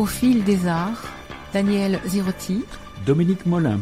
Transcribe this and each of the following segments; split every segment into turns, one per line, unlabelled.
Au fil des arts, Daniel Zirotti,
Dominique Molin.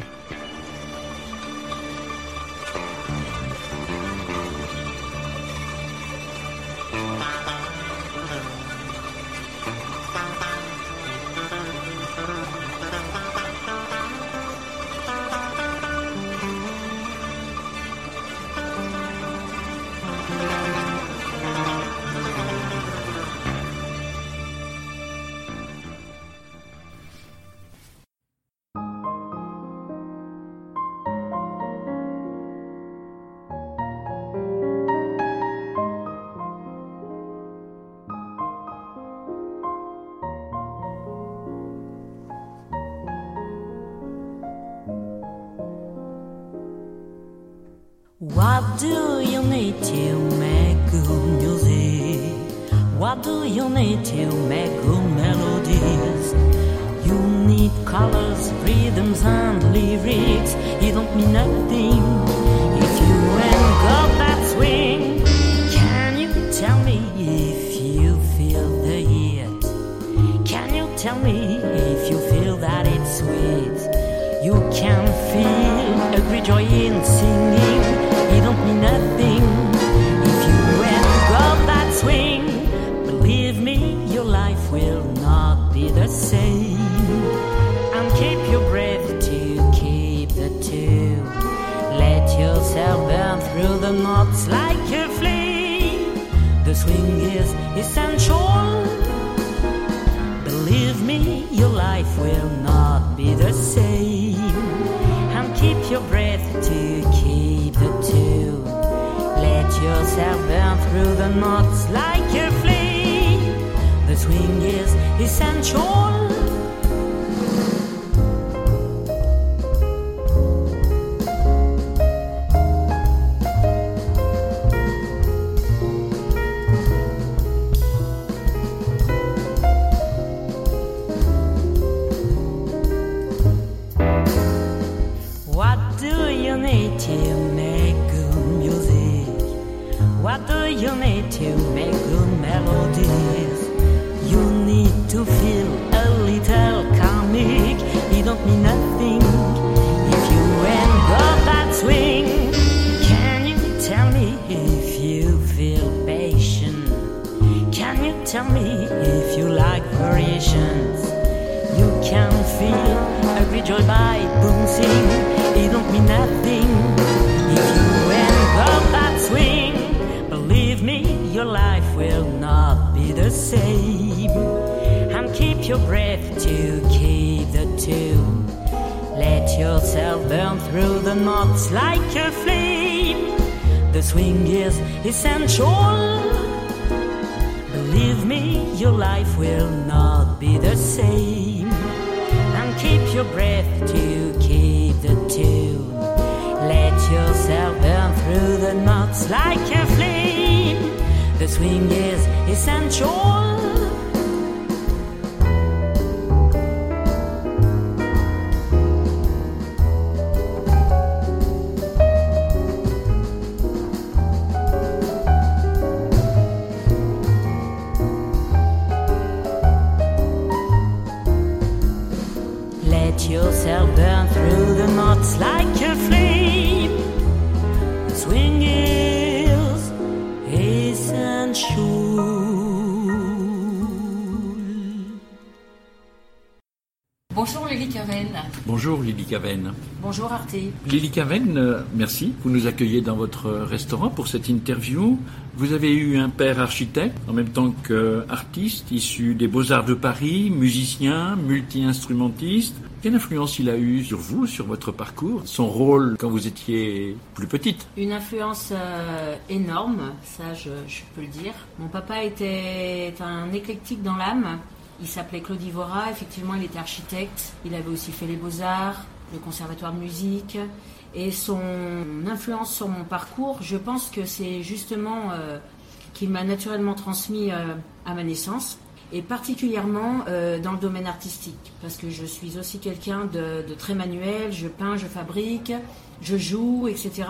Lily Caven,
euh, merci. Vous nous accueillez dans votre restaurant pour cette interview. Vous avez eu un père architecte en même temps qu'artiste, issu des Beaux-Arts de Paris, musicien, multi-instrumentiste. Quelle influence il a eu sur vous, sur votre parcours, son rôle quand vous étiez plus petite?
Une influence euh, énorme, ça je, je peux le dire. Mon papa était un éclectique dans l'âme. Il s'appelait Claude Ivora, effectivement il était architecte. Il avait aussi fait les beaux-arts, le conservatoire de musique. Et son influence sur mon parcours, je pense que c'est justement euh, qu'il m'a naturellement transmis euh, à ma naissance. et particulièrement euh, dans le domaine artistique, parce que je suis aussi quelqu'un de, de très manuel, je peins, je fabrique, je joue, etc.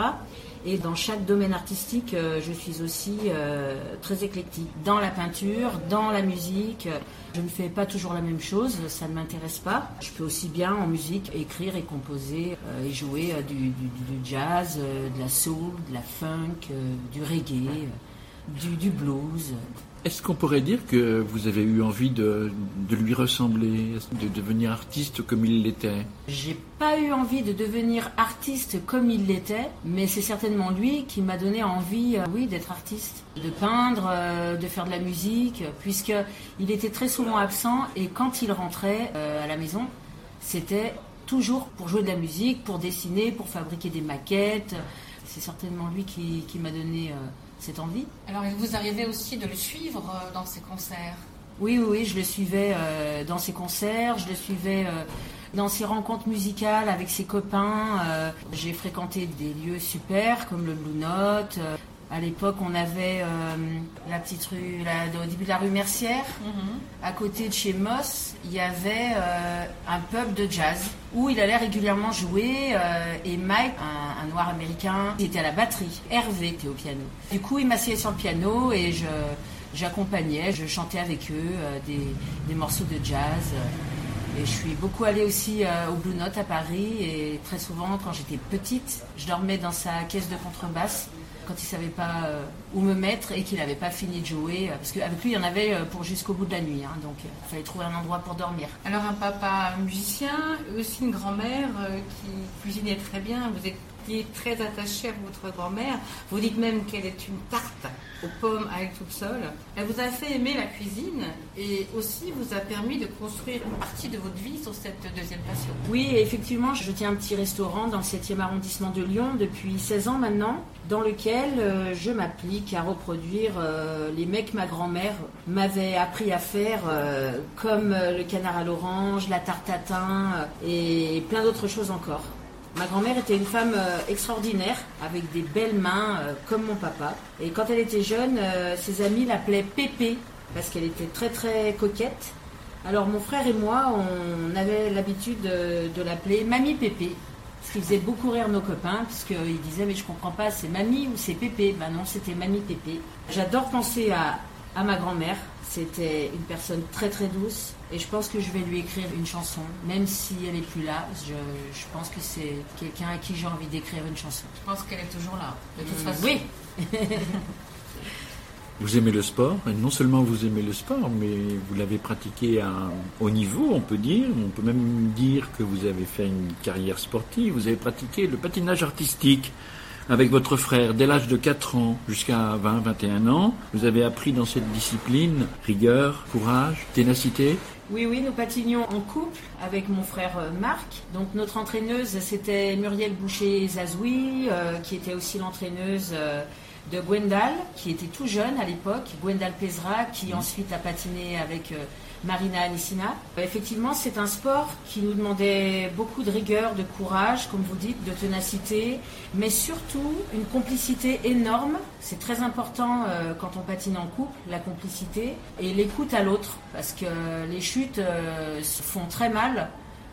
Et dans chaque domaine artistique, euh, je suis aussi euh, très éclectique. Dans la peinture, dans la musique, je ne fais pas toujours la même chose, ça ne m'intéresse pas. Je peux aussi bien en musique écrire et composer euh, et jouer euh, du, jazz, euh, de la soul, de la funk, euh, du reggae, euh, du blues.
Est-ce qu'on pourrait dire que vous avez eu envie de, lui ressembler, de devenir artiste comme il l'était?
J'ai pas eu envie de devenir artiste comme il l'était, mais c'est certainement lui qui m'a donné envie, euh, oui, d'être artiste, de peindre, euh, de faire de la musique, puisque il était très souvent absent et quand il rentrait euh, à la maison, c'était toujours pour jouer de la musique, pour dessiner, pour fabriquer des maquettes. C'est certainement lui qui, qui m'a donné cette envie.
Alors, il vous arrivait aussi de le suivre euh, dans ses concerts.
Oui, oui, oui, je le suivais euh, dans ses concerts, je le suivais euh, dans ses rencontres musicales avec ses copains. euh, J'ai fréquenté des lieux super comme le Blue Note. À l'époque, on avait euh, la petite rue, la- au début de la rue Mercière. À côté de chez Moss, il y avait euh, un pub de jazz où il allait régulièrement jouer. euh, et Mike, un, un noir américain, il était à la batterie. Hervé était au piano. Du coup, il m'asseyait sur le piano et je j'accompagnais, je chantais avec eux des, des morceaux de jazz. et je suis beaucoup allée aussi euh, au Blue Note à Paris et très souvent quand j'étais petite, je dormais dans sa caisse de contrebasse quand il savait pas euh, où me mettre et qu'il n'avait pas fini de jouer. euh, parce qu'avec lui, il y en avait euh, pour jusqu'au bout de la nuit. hein, donc il fallait trouver un endroit pour dormir.
Alors, un papa musicien, aussi une grand-mère qui cuisinait très bien. Vous étiez très attaché à votre grand-mère. Vous dites même qu'elle est une tarte aux pommes à elle toute seule. Elle vous a fait aimer la cuisine et aussi vous a permis de construire une partie de votre vie sur cette deuxième passion.
Oui, effectivement, je tiens un petit restaurant dans le 7e arrondissement de Lyon depuis 16 ans maintenant, dans lequel euh, je m'applique à reproduire euh, les mecs que ma grand-mère m'avait appris à faire, euh, comme le canard à l'orange, la tarte tatin euh, et plein d'autres choses encore. Ma grand-mère était une femme euh, extraordinaire, avec des belles mains, euh, comme mon papa. Et quand elle était jeune, euh, ses amis l'appelaient Pépé, parce qu'elle était très très coquette. Alors mon frère et moi, on avait l'habitude de, l'appeler Mamie Pépé, ce qui faisait beaucoup rire nos copains, parce qu'ils disaient mais je comprends pas, c'est Mamie ou c'est Pépé Ben non, c'était Mamie Pépé. J'adore penser à, à ma grand-mère, c'était une personne très très douce, et je pense que je vais lui écrire une chanson, même si elle est plus là, je, je pense que c'est quelqu'un à qui j'ai envie d'écrire une chanson.
Je pense qu'elle est toujours là, de toute
Mm,
façon.
Oui,
Vous aimez le sport, et non seulement vous aimez le sport, mais vous l'avez pratiqué à un haut niveau, on peut dire. On peut même dire que vous avez fait une carrière sportive. Vous avez pratiqué le patinage artistique avec votre frère dès l'âge de 4 ans jusqu'à 20, 21 ans. Vous avez appris dans cette discipline rigueur, courage, ténacité.
Oui, oui, nous patinions en couple avec mon frère euh, Marc. Donc notre entraîneuse, c'était Muriel Boucher-Zazoui, euh, qui était aussi l'entraîneuse euh, de Gwendal, qui était tout jeune à l'époque. Gwendal Pesra, qui ensuite a patiné avec euh, Marina Alissina. Euh, Effectivement, c'est un sport qui nous demandait beaucoup de rigueur, de courage, comme vous dites, de ténacité, mais surtout une complicité énorme. C'est très important euh, quand on patine en couple, la complicité et l'écoute à l'autre, parce que les chutes euh, se font très mal.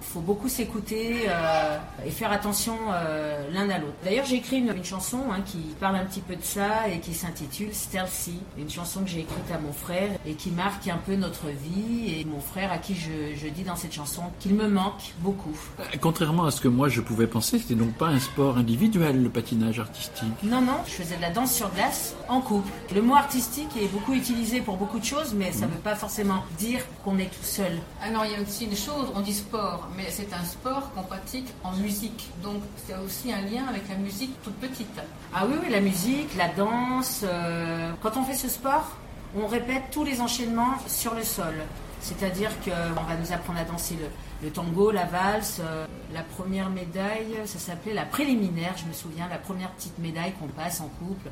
Il faut beaucoup s'écouter euh, et faire attention euh, l'un à l'autre. D'ailleurs, j'ai écrit une, une chanson hein, qui parle un petit peu de ça et qui s'intitule Stealthy, une chanson que j'ai écrite à mon frère et qui marque un peu notre vie. Et mon frère, à qui je, je dis dans cette chanson qu'il me manque beaucoup.
Contrairement à ce que moi je pouvais penser, c'était donc pas un sport individuel, le patinage artistique.
Non, non, je faisais de la danse sur glace en couple. Le mot artistique est beaucoup utilisé pour beaucoup de choses, mais ça ne veut pas forcément dire qu'on est tout seul.
Alors il y a aussi une chose, on dit sport, mais c'est un sport qu'on pratique en musique. Donc c'est aussi un lien avec la musique toute petite.
Ah oui, la musique, la danse. euh, Quand on fait ce sport, on répète tous les enchaînements sur le sol. C'est-à-dire qu'on va nous apprendre à danser le, tango, la valse. euh, la première médaille, ça s'appelait la préliminaire, je me souviens, la première petite médaille qu'on passe en couple.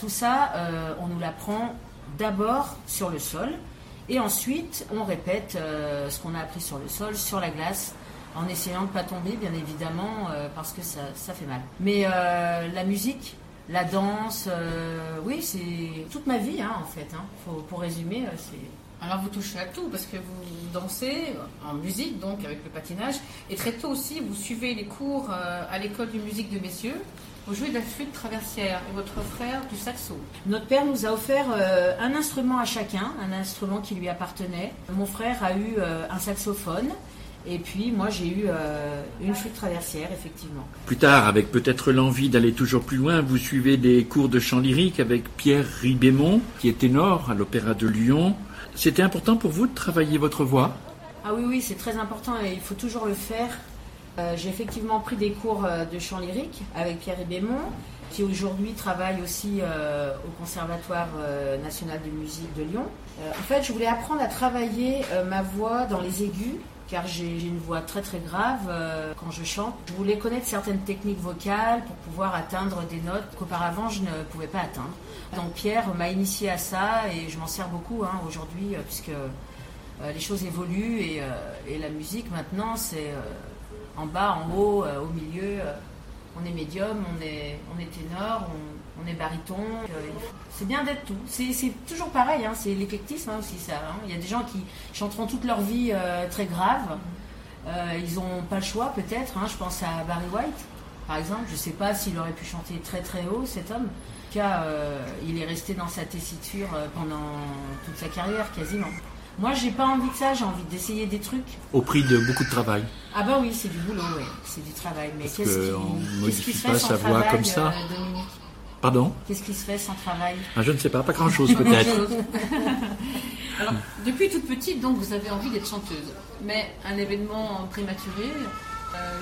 Tout ça, euh, on nous l'apprend d'abord sur le sol. Et ensuite, on répète ce qu'on a appris sur le sol, sur la glace, en essayant de ne pas tomber, bien évidemment, euh, parce que ça, ça fait mal. Mais euh, la musique, la danse, euh, oui, c'est toute ma vie, hein, en fait. Hein. Faut- pour résumer, c'est
Alors vous touchez à tout parce que vous dansez en musique, donc avec le patinage, et très tôt aussi vous suivez les cours à l'école de musique de messieurs. Vous jouez de la flûte traversière et votre frère du saxo.
Notre père nous a offert euh, un instrument à chacun, un instrument qui lui appartenait. Mon frère a eu euh, un saxophone. Et puis moi j'ai eu euh, une flûte traversière, effectivement.
Plus tard, avec peut-être l'envie d'aller toujours plus loin, vous suivez des cours de chant lyrique avec Pierre Ribémont, qui est ténor à l'Opéra de Lyon. C'était important pour vous de travailler votre voix?
Ah oui, oui, c'est très important et il faut toujours le faire. Euh, j'ai effectivement pris des cours euh, de chant lyrique avec Pierre Ribémont, qui aujourd'hui travaille aussi euh, au Conservatoire national de musique de Lyon. En fait, je voulais apprendre à travailler ma voix dans les aigus car j'ai une voix très très grave euh, quand je chante. Je voulais connaître certaines techniques vocales pour pouvoir atteindre des notes qu'auparavant je ne pouvais pas atteindre. Donc Pierre m'a initié à ça et je m'en sers beaucoup hein, aujourd'hui euh, puisque euh, les choses évoluent et, la musique maintenant c'est en bas, en haut, au milieu. on est médium, on est, on est ténor, on est baryton. euh, c'est bien d'être tout. C'est toujours pareil, hein, c'est l'éclectisme hein, aussi ça. hein. Il y a des gens qui chanteront toute leur vie euh, très grave. Euh, ils n'ont pas le choix peut-être. Je pense à Barry White, par exemple. Je ne sais pas s'il aurait pu chanter très très haut, cet homme. En tout cas, il est resté dans sa tessiture pendant toute sa carrière quasiment. Moi, j'ai pas envie de ça. J'ai envie d'essayer des trucs.
au prix de beaucoup de travail.
Ah bah oui, c'est du boulot, ouais. c'est du travail. Mais qu'est-ce qui, qui se
pas
fait sans
sa voix
travail,
comme ça.
euh, Dominique?
Pardon
Qu'est-ce qui se fait sans travail
Ah, Je ne sais pas, pas grand-chose peut-être.
Alors, depuis toute petite, donc, vous avez envie d'être chanteuse. Mais un événement prématuré,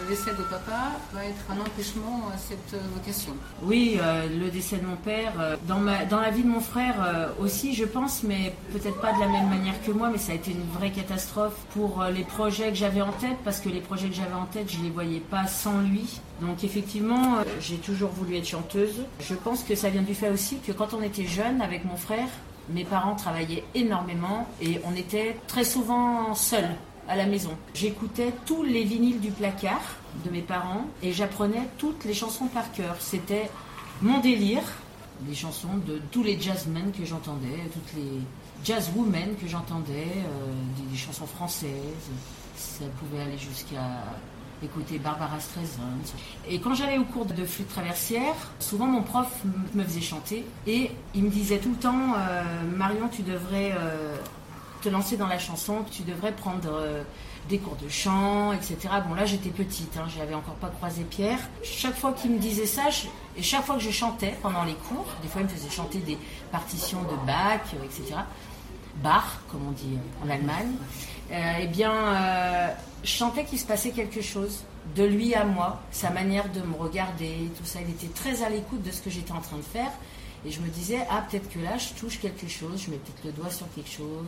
décès de papa, va être un empêchement à cette euh, vocation.
Oui, euh, le décès de mon père. euh, dans, la vie de mon frère euh, aussi, je pense, mais peut-être pas de la même manière que moi, mais ça a été une vraie catastrophe pour euh, les projets que j'avais en tête, parce que les projets que j'avais en tête, je les voyais pas sans lui. Donc effectivement, euh, j'ai toujours voulu être chanteuse. Je pense que ça vient du fait aussi que quand on était jeune avec mon frère, mes parents travaillaient énormément et on était très souvent seuls à la maison. J'écoutais tous les vinyles du placard de mes parents et j'apprenais toutes les chansons par cœur. C'était mon délire, les chansons de tous les jazzmen que j'entendais, toutes les jazzwomen que j'entendais, euh, des, chansons françaises. Ça pouvait aller jusqu'à écouter Barbara Streisand. Et quand j'allais au cours de flûte traversière, souvent mon prof me faisait chanter et il me disait tout le temps euh, Marion, tu devrais euh, te lancer dans la chanson, que tu devrais prendre euh, des cours de chant, etc. Bon là j'étais petite, hein, j'avais encore pas croisé Pierre. Chaque fois qu'il me disait ça, et chaque fois que je chantais pendant les cours, des fois il me faisait chanter des partitions de Bach, euh, etc. Bach, comme on dit en Allemagne, euh, eh bien, je sentais qu'il se passait quelque chose de lui à moi, sa manière de me regarder, tout ça. Il était très à l'écoute de ce que j'étais en train de faire. Et je me disais, ah, peut-être que là, je touche quelque chose, je mets peut-être le doigt sur quelque chose.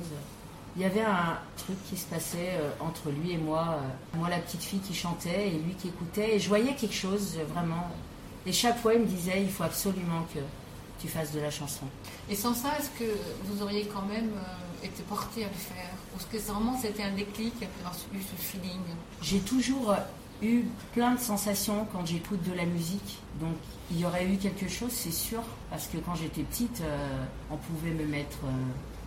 Il y avait un truc qui se passait euh, entre lui et moi. euh, moi, la petite fille qui chantait et lui qui écoutait. Et je voyais quelque chose, euh, vraiment. Et chaque fois, il me disait, il faut absolument que tu fasses de la chanson.
Et sans ça, est-ce que vous auriez quand même été porté à le faire? Ou est-ce que vraiment c'était un déclic, avoir eu ce feeling?
J'ai toujours eu plein de sensations quand j'écoute de la musique. Donc il y aurait eu quelque chose, c'est sûr, parce que quand j'étais petite, euh, on pouvait me mettre euh,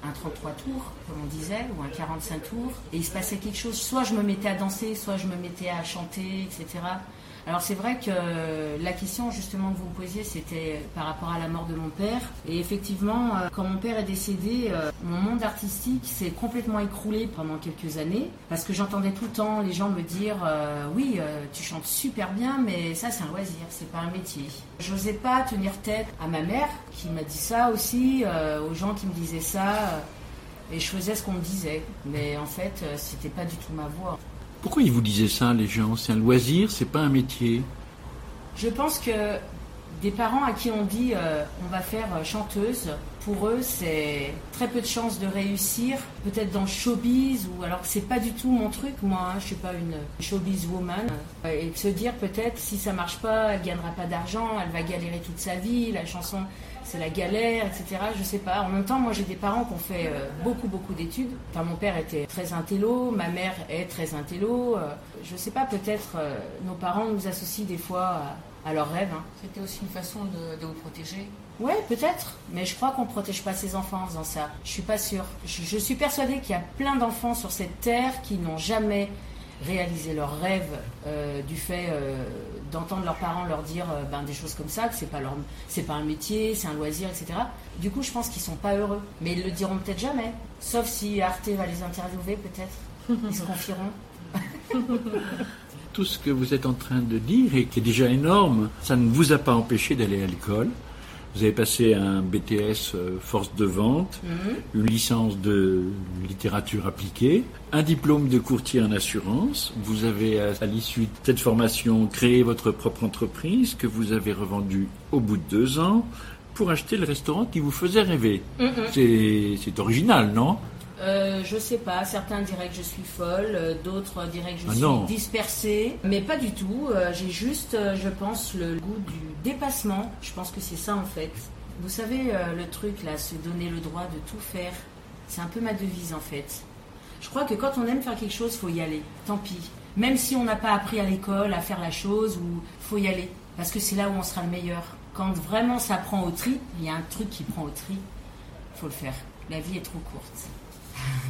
un 33 tours, comme on disait, ou un 45 tours, et il se passait quelque chose. Soit je me mettais à danser, soit je me mettais à chanter, etc. Alors c'est vrai que la question justement que vous me posiez, c'était par rapport à la mort de mon père. Et effectivement, euh, quand mon père est décédé, euh, mon monde artistique s'est complètement écroulé pendant quelques années, parce que j'entendais tout le temps les gens me dire euh, oui, tu chantes super bien, mais ça c'est un loisir, c'est pas un métier. J'osais pas tenir tête à ma mère qui m'a dit ça aussi, aux gens qui me disaient ça. et je faisais ce qu'on me disait, mais en fait, c'était pas du tout ma voix.
Pourquoi ils vous disaient ça, les gens? C'est un loisir, c'est pas un métier.
Je pense que des parents à qui on dit euh, on va faire euh, chanteuse, pour eux c'est très peu de chances de réussir, peut-être dans le showbiz ou alors c'est pas du tout mon truc, moi hein, je suis pas une showbiz woman. Euh, et de se dire peut-être si ça marche pas, elle gagnera pas d'argent, elle va galérer toute sa vie, la chanson c'est la galère, etc. Je sais pas. En même temps, moi j'ai des parents qui ont fait euh, beaucoup beaucoup d'études. Enfin, mon père était très intello, ma mère est très intello. Euh, je sais pas, peut-être euh, nos parents nous associent des fois à, à leurs rêves. hein.
C'était aussi une façon de, de vous protéger.
Ouais, peut-être, mais je crois qu'on ne protège pas ses enfants en faisant ça. Je suis pas sûre. Je, je suis persuadée qu'il y a plein d'enfants sur cette terre qui n'ont jamais réalisé leurs rêves euh, du fait euh, d'entendre leurs parents leur dire euh, ben, des choses comme ça, que c'est pas pas un métier, c'est un loisir, etc. Du coup, je pense qu'ils sont pas heureux, mais ils le diront peut-être jamais. Sauf si Arte va les interviewer, peut-être. Ils se confieront.
Tout ce que vous êtes en train de dire et qui est déjà énorme, ça ne vous a pas empêché d'aller à l'école. Vous avez passé un BTS euh, force de vente, une licence de littérature appliquée, un diplôme de courtier en assurance. Vous avez, à, l'issue de cette formation, créé votre propre entreprise que vous avez revendue au bout de deux ans pour acheter le restaurant qui vous faisait rêver. C'est c'est original, non?
Euh, je sais pas, certains diraient que je suis folle, euh, d'autres diraient que je
Ah
suis
non.
dispersée, mais pas du tout. Euh, J'ai juste, je pense, le goût du dépassement. Je pense que c'est ça en fait. Vous savez, le truc là, se donner le droit de tout faire, c'est un peu ma devise en fait. Je crois que quand on aime faire quelque chose, faut y aller. Tant pis. Même si on n'a pas appris à l'école à faire la chose, ou faut y aller, parce que c'est là où on sera le meilleur. Quand vraiment ça prend au tri, il y a un truc qui prend au tri, faut le faire. La vie est trop courte.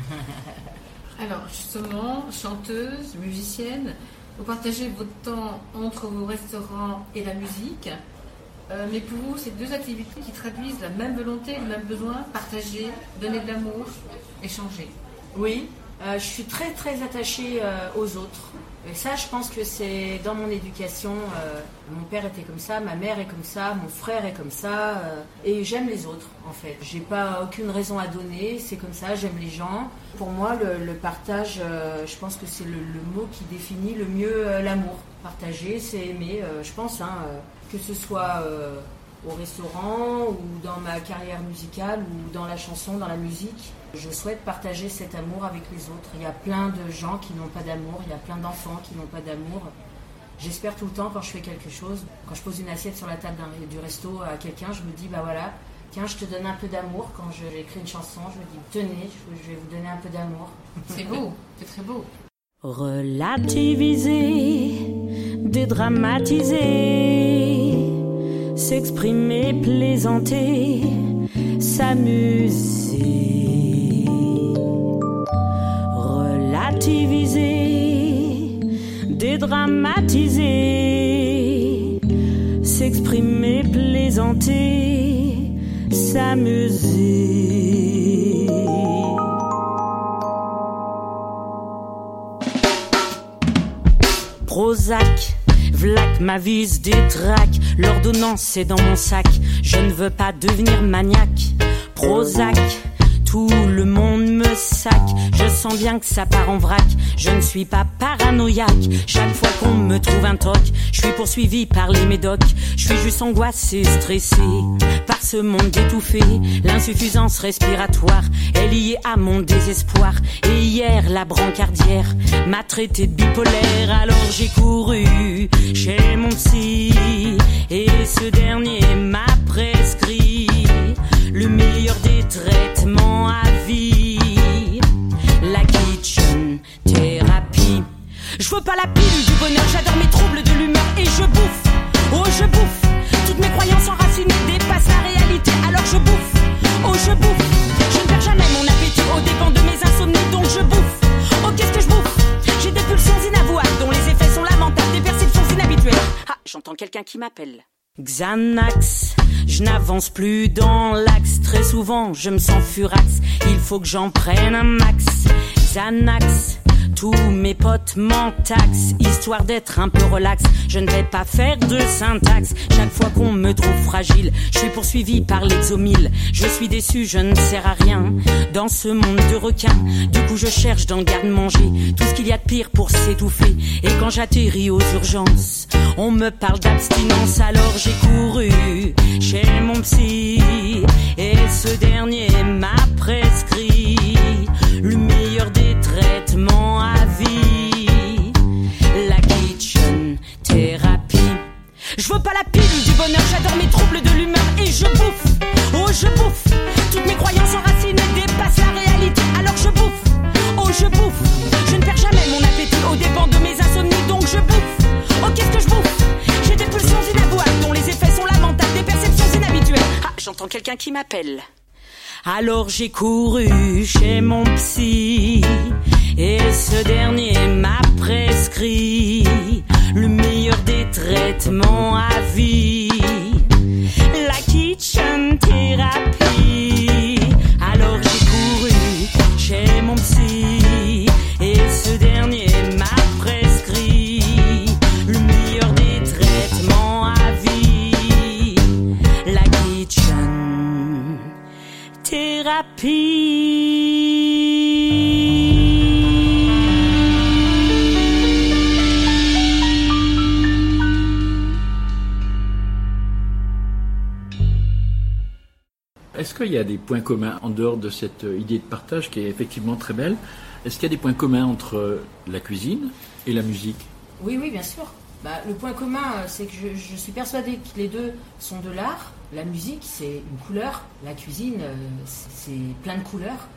Alors, justement, chanteuse, musicienne, vous partagez votre temps entre vos restaurants et la musique. Euh, mais pour vous, c'est deux activités qui traduisent la même volonté, le même besoin, partager, donner de l'amour, échanger.
Oui, euh, je suis très très attachée euh, aux autres. Ça, je pense que c'est dans mon éducation. euh, mon père était comme ça, ma mère est comme ça, mon frère est comme ça. euh, et j'aime les autres, en fait. J'ai pas aucune raison à donner, c'est comme ça, j'aime les gens. Pour moi, le, partage, euh, je pense que c'est le, mot qui définit le mieux l'amour. Partager, c'est aimer, je pense, hein, que ce soit au restaurant ou dans ma carrière musicale ou dans la chanson, dans la musique. Je souhaite partager cet amour avec les autres. Il y a plein de gens qui n'ont pas d'amour, il y a plein d'enfants qui n'ont pas d'amour. J'espère tout le temps quand je fais quelque chose, quand je pose une assiette sur la table du resto à quelqu'un, je me dis bah voilà, tiens, je te donne un peu d'amour. Quand je- j'écris une chanson, je me dis tenez, je vais vous donner un peu d'amour.
C'est beau, c'est très beau.
Relativiser, dédramatiser, s'exprimer, plaisanter, s'amuser. Relativiser, dédramatiser, s'exprimer, plaisanter, s'amuser. Prozac, Vlac, ma vise détraque, l'ordonnance est dans mon sac, je ne veux pas devenir maniaque. Prozac, le monde me sac, je sens bien que ça part en vrac, je ne suis pas paranoïaque. Chaque fois qu'on me trouve un toc, je suis poursuivi par les médocs, je suis juste angoissé, stressé par ce monde étouffé. L'insuffisance respiratoire est liée à mon désespoir. Et hier, la brancardière m'a traité de bipolaire, alors j'ai couru chez mon psy. Et ce dernier m'a prescrit le meilleur des traitements à vie. La kitchen thérapie. Je veux pas la pilule du bonheur, j'adore mes troubles de l'humeur et je bouffe. Oh, je bouffe. Toutes mes croyances enracinées dépassent la réalité, alors je bouffe. Oh, je bouffe. Je ne perds jamais mon appétit aux dépens de mes insomnies, donc je bouffe. Oh, qu'est-ce que je bouffe? J'ai des pulsions inavouables dont les effets sont lamentables, des perceptions inhabituelles. Ah, j'entends quelqu'un qui m'appelle. Xanax, je n'avance plus dans l'axe. Très souvent, je me sens furax. Il faut que j'en prenne un max. Xanax, tous mes potes m'en taxent, histoire d'être un peu relax. Je ne vais pas faire de syntaxe. Chaque fois qu'on me trouve fragile, je suis poursuivi par l'exomile. Je suis déçu, je ne sers à rien dans ce monde de requins. Du coup, je cherche dans le garde-manger tout ce qu'il y a de pire pour s'étouffer. Et quand j'atterris aux urgences, on me parle d'abstinence, alors j'ai couru chez mon psy. Et ce dernier m'a prescrit le meilleur des traitements à. La kitchen thérapie. Je veux pas la pilule du bonheur, j'adore mes troubles de l'humeur et je bouffe. Oh, je bouffe. Toutes mes croyances enracinées dépassent la réalité, alors je bouffe. Oh, je bouffe. Je ne perds jamais mon appétit aux dépens de mes insomnies, donc je bouffe. Oh, qu'est-ce que je bouffe? J'ai des pulsions inavouables dont les effets sont lamentables, des perceptions inhabituelles. Ah, j'entends quelqu'un qui m'appelle. Alors j'ai couru chez mon psy et ce dernier m'a prescrit le meilleur des traitements à vie, la kitchen thérapie. Alors j'ai couru chez mon psy
Est-ce qu'il y a des points communs en dehors de cette idée de partage qui est effectivement très belle? Est-ce qu'il y a des points communs entre la cuisine et la musique?
Oui, oui, bien sûr. Bah, le point commun, euh, c'est que je, suis persuadée que les deux sont de l'art. La musique, c'est une couleur. La cuisine, euh, c'est plein de couleurs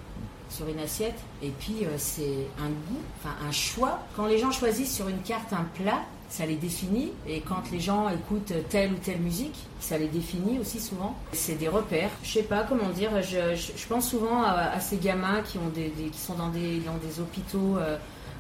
sur une assiette. Et puis, euh, c'est un goût, enfin un choix. Quand les gens choisissent sur une carte un plat, ça les définit. Et quand les gens écoutent telle ou telle musique, ça les définit aussi souvent. C'est des repères. Je sais pas comment dire. Je, pense souvent à, ces gamins qui, ont des, sont dans des, hôpitaux.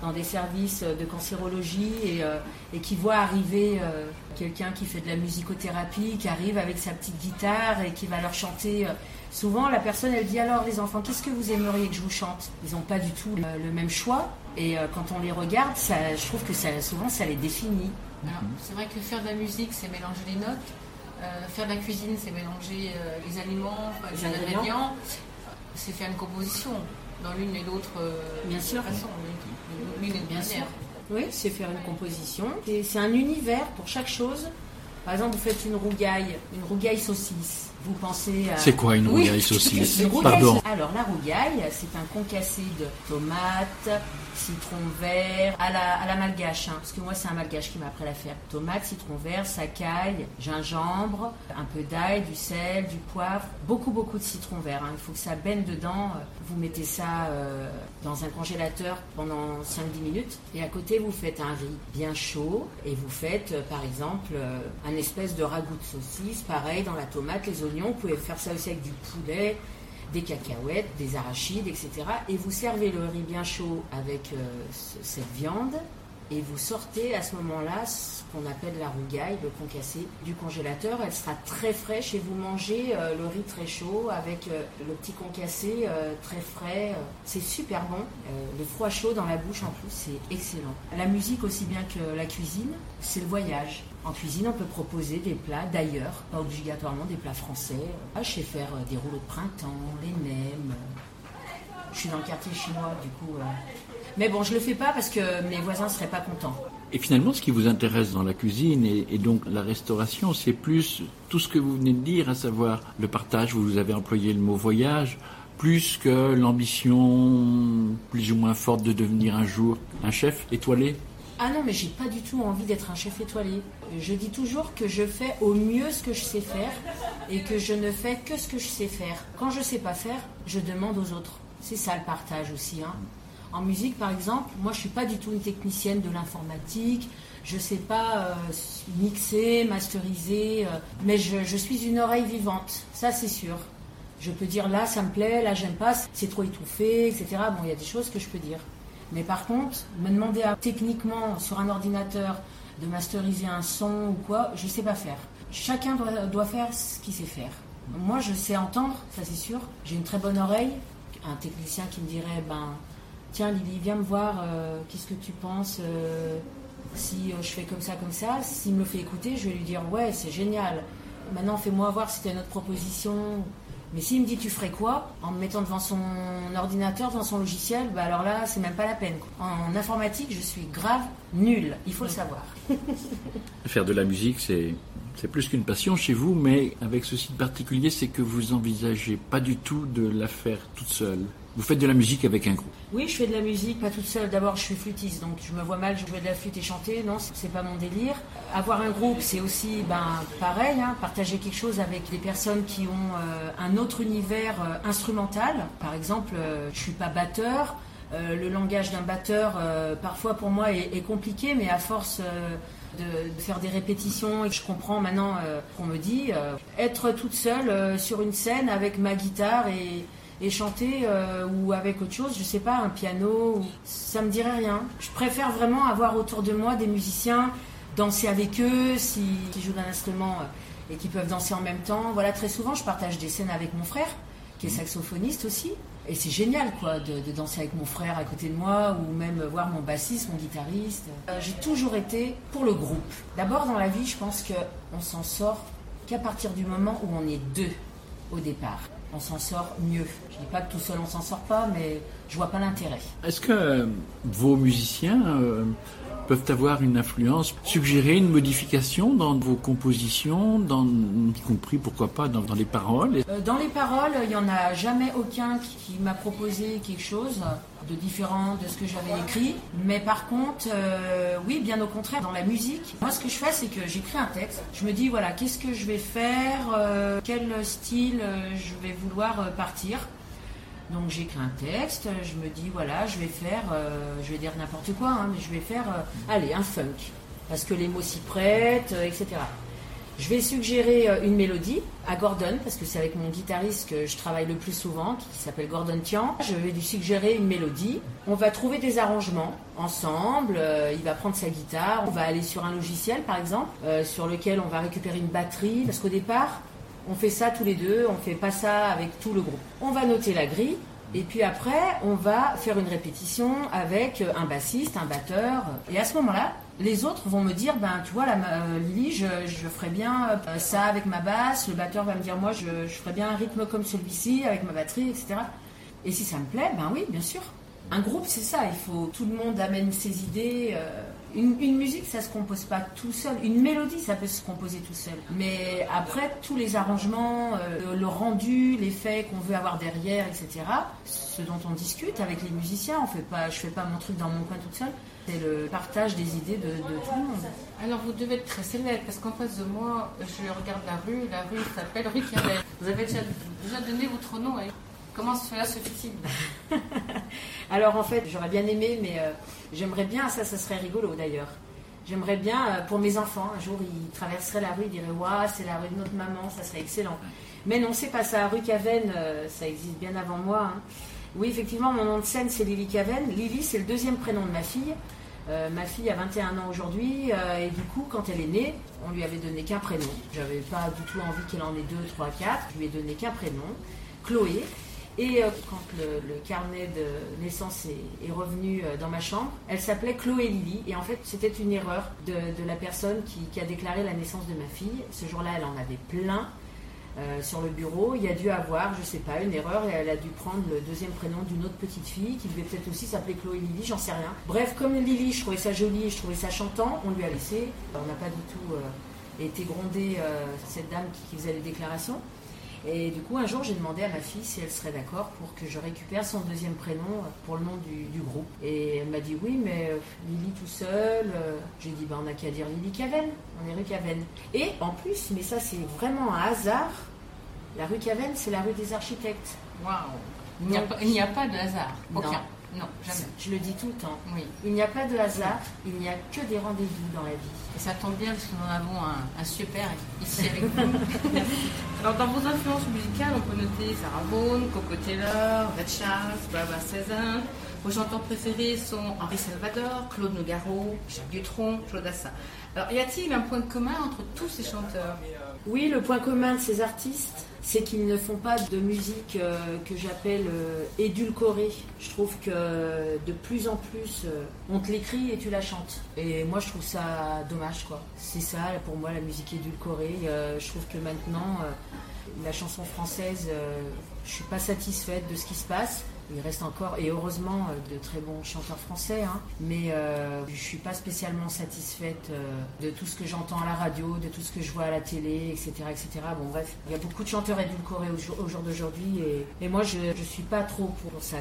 Dans des services de cancérologie et, euh, et qui voit arriver euh, quelqu'un qui fait de la musicothérapie, qui arrive avec sa petite guitare et qui va leur chanter. euh. Souvent, la personne, elle dit alors les enfants, qu'est-ce que vous aimeriez que je vous chante? Ils n'ont pas du tout le, le même choix et euh, quand on les regarde, ça, je trouve que ça, souvent ça les définit.
Alors, c'est vrai que faire de la musique, c'est mélanger les notes. Euh, faire de la cuisine, c'est mélanger euh, les aliments,
Les ingrédients.
C'est faire une composition dans l'une et l'autre euh,
Bien sûr.
façon, l'une- l'une et
Bien sûr. Oui, c'est faire une composition. C'est un univers pour chaque chose. Par exemple, vous faites une rougaille, une rougaille saucisse. Vous pensez à...
C'est quoi une
Oui,
rougaille saucisse
une rougaille
Pardon.
saucisse. Alors, la rougaille, c'est un concassé de tomates, citron vert, à la, malgache, hein, parce que moi, c'est un malgache qui m'a appris à la faire. Tomates, citron vert, sacaille, gingembre, un peu d'ail, du sel, du poivre, beaucoup, beaucoup de citron vert. hein. Il faut que ça baigne dedans. Vous mettez ça euh, dans un congélateur pendant 5-10 minutes. Et à côté, vous faites un riz bien chaud et vous faites, euh, par exemple, euh, un espèce de ragoût de saucisse, pareil, dans la tomate, les oignons. Vous pouvez faire ça aussi avec du poulet, des cacahuètes, des arachides, etc. Et vous servez le riz bien chaud avec euh, ce- cette viande. Et vous sortez à ce moment-là ce qu'on appelle la rougaille, le concassé du congélateur. Elle sera très fraîche et vous mangez euh, le riz très chaud avec euh, le petit concassé très frais. C'est super bon. Le froid chaud dans la bouche en plus, c'est excellent. La musique aussi bien que la cuisine, c'est le voyage. En cuisine, on peut proposer des plats d'ailleurs, pas obligatoirement des plats français. Je sais faire euh, des rouleaux de printemps, les nems. Je suis dans le quartier chinois, du coup. euh. Mais bon, je le fais pas parce que mes voisins seraient pas contents.
Et finalement, ce qui vous intéresse dans la cuisine et donc la restauration, c'est plus tout ce que vous venez de dire, à savoir le partage, vous avez employé le mot voyage, plus que l'ambition plus ou moins forte de devenir un jour un chef étoilé.
Ah non, mais j'ai pas du tout envie d'être un chef étoilé. Je dis toujours que je fais au mieux ce que je sais faire et que je ne fais que ce que je sais faire. Quand je sais pas faire, je demande aux autres. C'est ça le partage aussi. Hein. En musique, par exemple, moi je suis pas du tout une technicienne de l'informatique. Je sais pas euh, mixer, masteriser, euh, mais je, je suis une oreille vivante. Ça, c'est sûr. Je peux dire là, ça me plaît, là, j'aime pas, c'est trop étouffé, etc. Bon, il y a des choses que je peux dire. Mais par contre, me demander à, techniquement sur un ordinateur de masteriser un son ou quoi, je sais pas faire. Chacun doit, doit faire ce qu'il sait faire. Moi, je sais entendre, ça c'est sûr. J'ai une très bonne oreille. Un technicien qui me dirait, ben, tiens Lily, viens me voir, euh, qu'est-ce que tu penses euh, si euh, je fais comme ça, comme ça S'il me le fait écouter, je vais lui dire, ouais, c'est génial. Maintenant, fais-moi voir si tu as une autre proposition. Mais s'il me dit tu ferais quoi en me mettant devant son ordinateur, devant son logiciel, bah alors là c'est même pas la peine. En informatique, je suis grave nulle. Il faut le savoir.
Faire de la musique, c'est c'est plus qu'une passion chez vous, mais avec ceci de particulier, c'est que vous envisagez pas du tout de la faire toute seule. Vous faites de la musique avec un groupe.
Oui, je fais de la musique, pas toute seule. D'abord, je suis flûtiste, donc je me vois mal jouer de la flûte et chanter. Non, c'est- pas mon délire. Avoir un groupe, c'est aussi, ben, pareil, hein, partager quelque chose avec des personnes qui ont euh, un autre univers euh, instrumental. Par exemple, euh, je suis pas batteur, Euh, le langage d'un batteur, parfois pour moi, est, compliqué, mais à force de, faire des répétitions, et je comprends maintenant euh, qu'on me dit, être toute seule sur une scène avec ma guitare et, et chanter euh, ou avec autre chose, je sais pas, un piano, ou- ça me dirait rien. Je préfère vraiment avoir autour de moi des musiciens, danser avec eux, si, s'ils jouent d'un instrument euh, et qui peuvent danser en même temps. Voilà, très souvent, je partage des scènes avec mon frère, qui est saxophoniste aussi. Et c'est génial, quoi, de, de danser avec mon frère à côté de moi, ou même voir mon bassiste, mon guitariste. Euh, J'ai toujours été pour le groupe. D'abord, dans la vie, je pense qu'on s'en sort qu'à partir du moment où on est deux au départ. On s'en sort mieux. Je dis pas que tout seul on s'en sort pas, mais je vois pas l'intérêt.
Est-ce que euh, vos musiciens euh, peuvent avoir une influence, suggérer une modification dans vos compositions, y compris pourquoi pas dans, les paroles
Euh, Dans les paroles, il n'y en a jamais aucun qui, m'a proposé quelque chose de différent de ce que j'avais écrit. Mais par contre, euh, oui, bien au contraire, dans la musique, moi ce que je fais, c'est que j'écris un texte. Je me dis, voilà, qu'est-ce que je vais faire, euh, quel style je vais vouloir partir. Donc j'écris un texte, je me dis, voilà, je vais faire, euh, je vais dire n'importe quoi, hein, mais je vais faire, euh, allez, un funk. Parce que les mots s'y prêtent, euh, etc. Je vais suggérer une mélodie à Gordon, parce que c'est avec mon guitariste que je travaille le plus souvent, qui s'appelle Gordon Tian. Je vais lui suggérer une mélodie. On va trouver des arrangements ensemble. il va prendre sa guitare. On va aller sur un logiciel, par exemple, sur lequel on va récupérer une batterie. Parce qu'au départ, on fait ça tous les deux. On fait pas ça avec tout le groupe. On va noter la grille. Et puis après, on va faire une répétition avec un bassiste, un batteur. Et à ce moment-là, les autres vont me dire, ben tu vois, là, ma- euh, Lily, je, je ferais bien euh, ça avec ma basse. Le batteur va me dire, moi, je, je ferais bien un rythme comme celui-ci avec ma batterie, etc. Et si ça me plaît, ben oui, bien sûr. Un groupe, c'est ça. Il faut tout le monde amène ses idées. euh, une, musique, ça se compose pas tout seul. Une mélodie, ça peut se composer tout seul. Mais après, tous les arrangements, euh, le rendu, l'effet qu'on veut avoir derrière, etc. Ce dont on discute avec les musiciens. On fait pas, je fais pas mon truc dans mon coin toute seule. C'est le partage des idées de, tout le monde.
Alors vous devez être très célèbre parce qu'en face de moi, je regarde la rue, la rue s'appelle rue Carrel. Vous avez déjà, donné votre nom. hein. Comment cela se fait-il
Alors en fait, j'aurais bien aimé, mais euh, j'aimerais bien, ça, ça serait rigolo d'ailleurs. J'aimerais bien, euh, pour mes enfants, un jour, ils traverseraient la rue, ils diraient Waouh, c'est la rue de notre maman, ça serait excellent. Mais non, c'est pas ça. Rue Caven, euh, ça existe bien avant moi. hein. Oui, effectivement, mon nom de scène, c'est Lily Caven. Lily, c'est le deuxième prénom de ma fille. Ma fille a 21 ans aujourd'hui, et du coup, quand elle est née, on lui avait donné qu'un prénom. J'avais pas du tout envie qu'elle en ait deux, trois, quatre. Je lui ai donné qu'un prénom, Chloé. Et euh, quand le, carnet de naissance est, revenu euh, dans ma chambre, elle s'appelait Chloé Lily. Et en fait, c'était une erreur de, la personne qui, a déclaré la naissance de ma fille. Ce jour-là, elle en avait plein euh, sur le bureau. Il y a dû avoir, je sais pas, une erreur et elle a dû prendre le deuxième prénom d'une autre petite fille qui devait peut-être aussi s'appeler Chloé Lily, j'en sais rien. Bref, comme Lily, je trouvais ça joli je trouvais ça chantant, on lui a laissé. On n'a pas du tout été grondé cette dame qui faisait les déclarations. Et du coup, un jour, j'ai demandé à ma fille si elle serait d'accord pour que je récupère son deuxième prénom pour le nom du, du groupe. Et elle m'a dit oui, mais euh, Lily tout seul. euh, J'ai dit, bah, on n'a qu'à dire Lily Caven. On est rue Caven. Et en plus, mais ça, c'est vraiment un hasard. La rue Caven, c'est la rue des architectes.
Waouh Il n'y a, a pas de hasard. Aucun. Non, jamais.
Je le dis tout le temps.
Oui.
Il n'y a pas de hasard, il n'y a que des rendez-vous dans la vie.
Et ça tombe bien parce que nous avons un, un super ici avec nous. Alors dans vos influences musicales, on peut noter Sarah Vaughan, Coco Taylor, Red Charles, Barbara Streisand. Vos chanteurs préférés sont Henri Salvador, Claude Nougaro, Jacques Dutronc, Claude Assin. Alors y a-t-il un point commun entre tous ces chanteurs?
Oui, le point commun de ces artistes, c'est qu'ils ne font pas de musique euh, que j'appelle euh, édulcorée. Je trouve que de plus en plus, euh, on te l'écrit et tu la chantes. Et moi, je trouve ça dommage, quoi. C'est ça, pour moi, la musique édulcorée. Euh, je trouve que maintenant, euh, la chanson française, euh, je suis pas satisfaite de ce qui se passe. Il reste encore, et heureusement, euh, de très bons chanteurs français, hein. mais euh, je suis pas spécialement satisfaite euh, de tout ce que j'entends à la radio, de tout ce que je vois à la télé, etc. etc. Bon, bref, il y a beaucoup de chanteurs édulcorés au jour, au jour d'aujourd'hui, et, moi, je, je suis pas trop pour ça.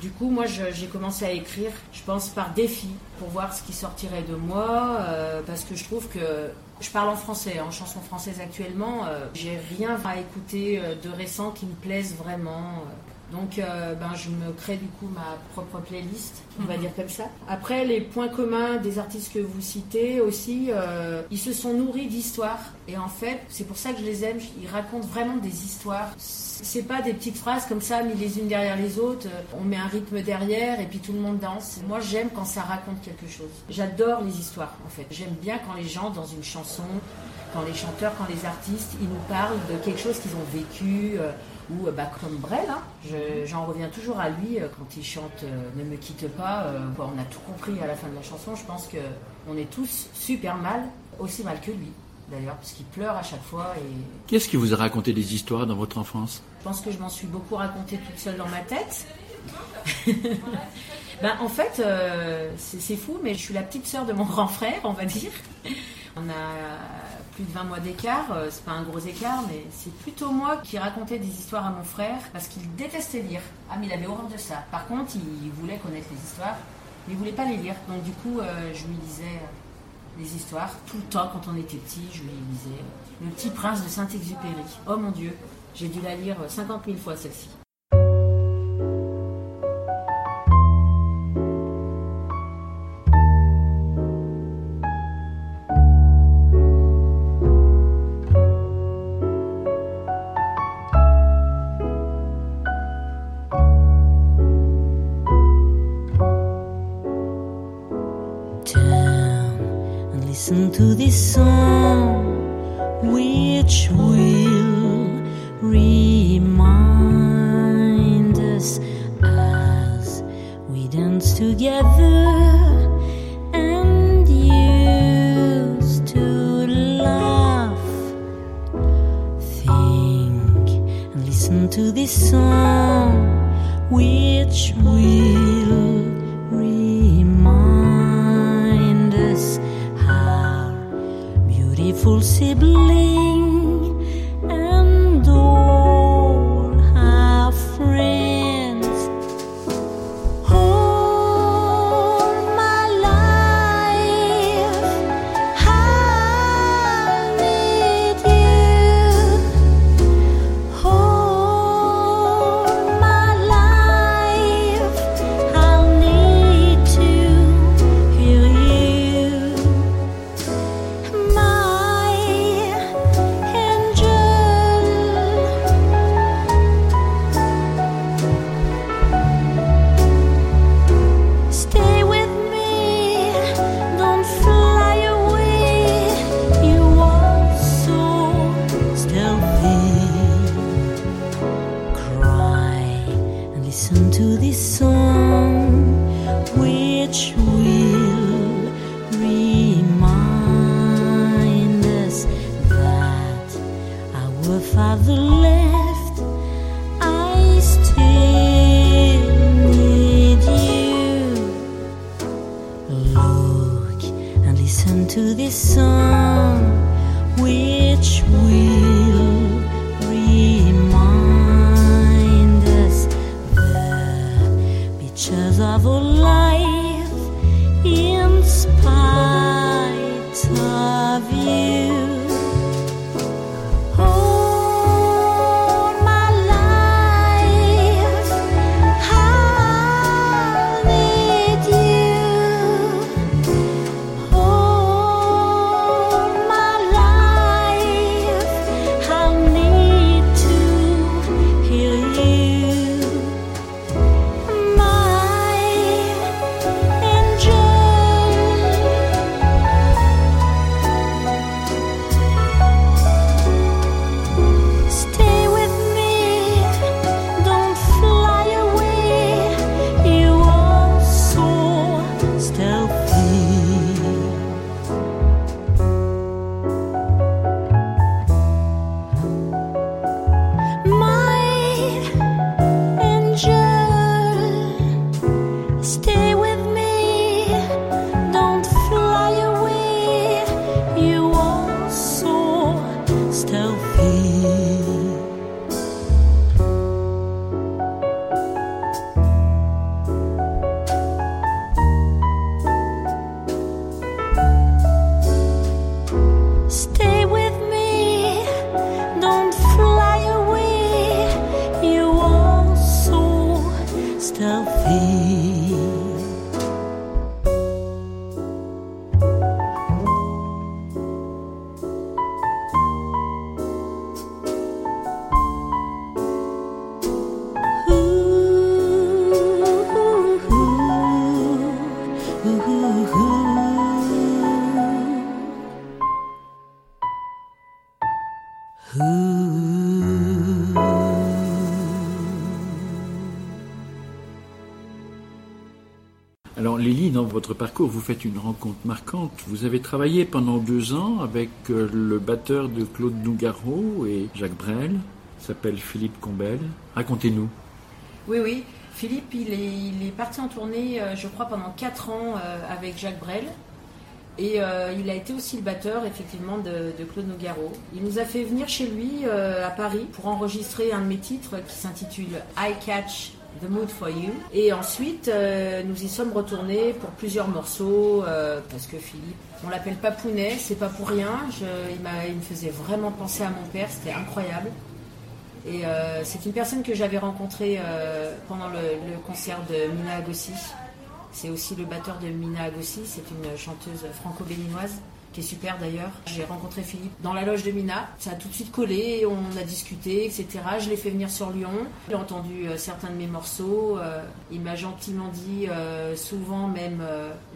Du coup, moi, j'ai commencé à écrire, je pense, par défi, pour voir ce qui sortirait de moi, parce que je trouve que je parle en français, en chanson française actuellement. euh, j'ai rien à écouter de récent qui me plaise vraiment. Donc, euh, ben, je me crée du coup ma propre playlist, on va
Mhm.
dire comme ça. Après, les points communs des artistes que vous citez aussi, euh, ils se sont nourris d'histoires. Et en fait, c'est pour ça que je les aime. Ils racontent vraiment des histoires. C'est pas des petites phrases comme ça, mis les unes derrière les autres. Euh, On met un rythme derrière et puis tout le monde danse. Moi, j'aime quand ça raconte quelque chose. J'adore les histoires, en fait. J'aime bien quand les gens, dans une chanson, quand les chanteurs, quand les artistes, ils nous parlent de quelque chose qu'ils ont vécu, euh, ou euh, bah, comme Brel, hein. Je- j'en reviens toujours à lui euh, quand il chante euh, Ne me quitte pas. on a tout compris à la fin de la chanson. Je pense que on est tous super mal, aussi mal que lui d'ailleurs, parce qu'il pleure à chaque fois et
Qu'est-ce qui vous a raconté des histoires dans votre enfance?
Je pense que je m'en suis beaucoup raconté toute seule dans ma tête. ben, en fait, euh, c'est fou, mais je suis la petite sœur de mon grand frère, on va dire. On a plus de 20 mois d'écart, euh, c'est pas un gros écart, mais c'est plutôt moi qui racontais des histoires à mon frère parce qu'il détestait lire. Ah, mais il avait horreur de ça. Par contre, il voulait connaître les histoires, mais il voulait pas les lire. Donc, du coup, euh, je lui lisais euh, les histoires tout le temps quand on était petit. Je lui lisais euh, Le Petit Prince de Saint-Exupéry. Oh mon Dieu, j'ai dû la lire 50 000 fois celle-ci.
Listen to this song, which will remind us as we dance together and used to laugh. Think and listen to this song, which will beautiful sibling
Votre parcours, vous faites une rencontre marquante. Vous avez travaillé pendant deux ans avec euh, le batteur de Claude Nougaro et Jacques Brel, s'appelle Philippe Combel. Racontez-nous.
Oui, oui. Philippe, il est, parti en tournée, euh, je crois, pendant quatre ans euh, avec Jacques Brel. Et il a été aussi le batteur, effectivement, de, de Claude Nougaro. Il nous a fait venir chez lui à Paris pour enregistrer un de mes titres qui s'intitule I Catch The Mood for You. Et ensuite, euh, nous y sommes retournés pour plusieurs morceaux, euh, parce que Philippe, on l'appelle Papounet, c'est pas pour rien. Je- il, me faisait vraiment penser à mon père, c'était incroyable. Et euh, c'est une personne que j'avais rencontrée pendant le, le concert de Mina Agossi. C'est aussi le batteur de Mina Agossi, c'est une chanteuse franco-béninoise qui est super d'ailleurs. J'ai rencontré Philippe dans la loge de Mina, ça a tout de suite collé, on a discuté, etc. Je l'ai fait venir sur Lyon, il a entendu euh, certains de mes morceaux, euh, il m'a gentiment dit euh, souvent même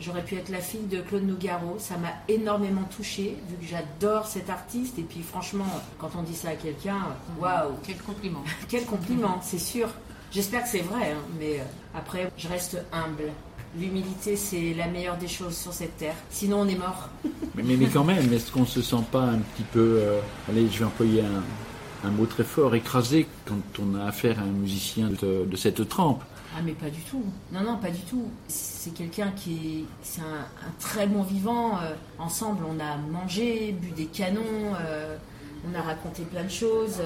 j'aurais pu être la fille de Claude Nougaro, ça m'a énormément touchée vu que j'adore cet artiste et puis franchement quand on dit ça à quelqu'un, waouh,
Quel compliment.
quel compliment, c'est sûr. J'espère que c'est vrai, hein, mais après, je reste humble. L'humilité, c'est la meilleure des choses sur cette terre. Sinon, on est mort.
Mais, mais, mais quand même, est-ce qu'on se sent pas un petit peu, euh, allez, je vais employer un, un mot très fort, écrasé quand on a affaire à un musicien de, de cette trempe?
Ah, mais pas du tout. Non, non, pas du tout. C'est quelqu'un qui est. C'est un, un très bon vivant. Euh, ensemble, on a mangé, bu des canons, euh, on a raconté plein de choses.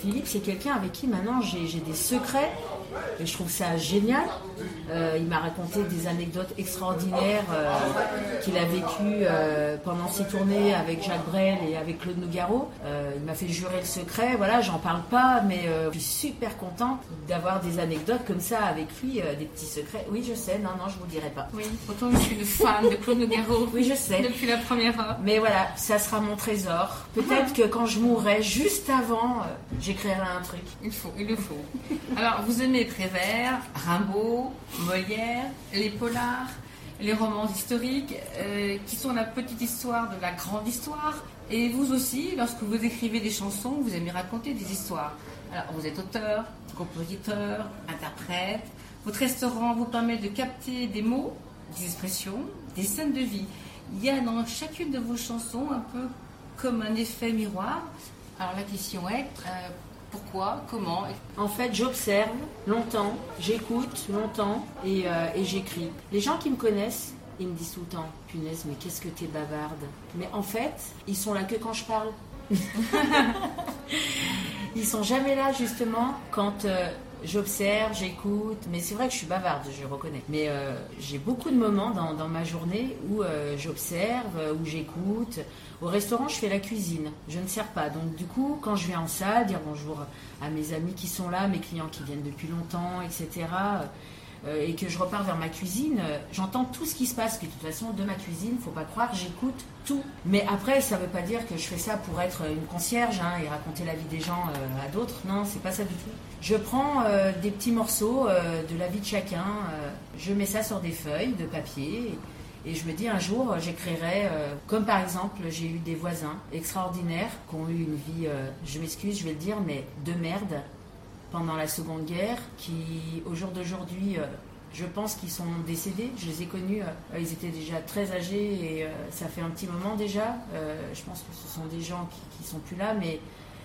Philippe, c'est quelqu'un avec qui maintenant j'ai des secrets et je trouve ça génial. Euh, il m'a raconté des anecdotes extraordinaires euh, qu'il a vécues euh, pendant ses tournées avec Jacques Brel et avec Claude Nougaro. Il m'a fait jurer le secret. Voilà, j'en parle pas, mais je suis super contente d'avoir des anecdotes comme ça avec lui, des petits secrets. Oui, je sais. Non, non, je vous dirai pas.
Oui, pourtant je suis une fan de Claude Nougaro.
Oui, je sais.
Depuis la première heure.
Mais voilà, ça sera mon trésor. Peut-être que quand je mourrai, juste avant, j'écrirai un truc.
Il faut, il le faut. Alors, vous aimez Prévert, Rimbaud, Molière, les polars, les romans historiques, euh, qui sont la petite histoire de la grande histoire. Et vous aussi, lorsque vous écrivez des chansons, vous aimez raconter des histoires. Alors, vous êtes auteur, compositeur, interprète. Votre restaurant vous permet de capter des mots, des expressions, des scènes de vie. Il y a dans chacune de vos chansons un peu comme un effet miroir. Alors, la question est, euh, pourquoi, comment
En fait, j'observe longtemps, j'écoute longtemps et, euh, et j'écris. Les gens qui me connaissent, ils me disent tout le temps Punaise, mais qu'est-ce que t'es bavarde Mais en fait, ils sont là que quand je parle. ils sont jamais là justement quand euh, j'observe, j'écoute. Mais c'est vrai que je suis bavarde, je reconnais. Mais euh, j'ai beaucoup de moments dans, ma journée où euh, j'observe, euh, où j'écoute. Au restaurant, je fais la cuisine. Je ne sers pas. Donc du coup, quand je viens en salle, dire bonjour à mes amis qui sont là, mes clients qui viennent depuis longtemps, etc. euh, et que je repars vers ma cuisine, euh, j'entends tout ce qui se passe. De toute façon, de ma cuisine, faut pas croire, j'écoute tout. Mais après, ça veut pas dire que je fais ça pour être une concierge hein, et raconter la vie des gens euh, à d'autres. Non, c'est pas ça du tout. Je prends des petits morceaux de la vie de chacun, je mets ça sur des feuilles de papier. Et je me dis un jour, j'écrirai, comme par exemple, j'ai eu des voisins extraordinaires qui ont eu une vie, je m'excuse, je vais le dire, mais de merde pendant la Seconde Guerre, qui au jour d'aujourd'hui, euh, je pense qu'ils sont décédés. Je les ai connus, euh, ils étaient déjà très âgés et euh, ça fait un petit moment déjà. Je pense que ce sont des gens qui, qui sont plus là, mais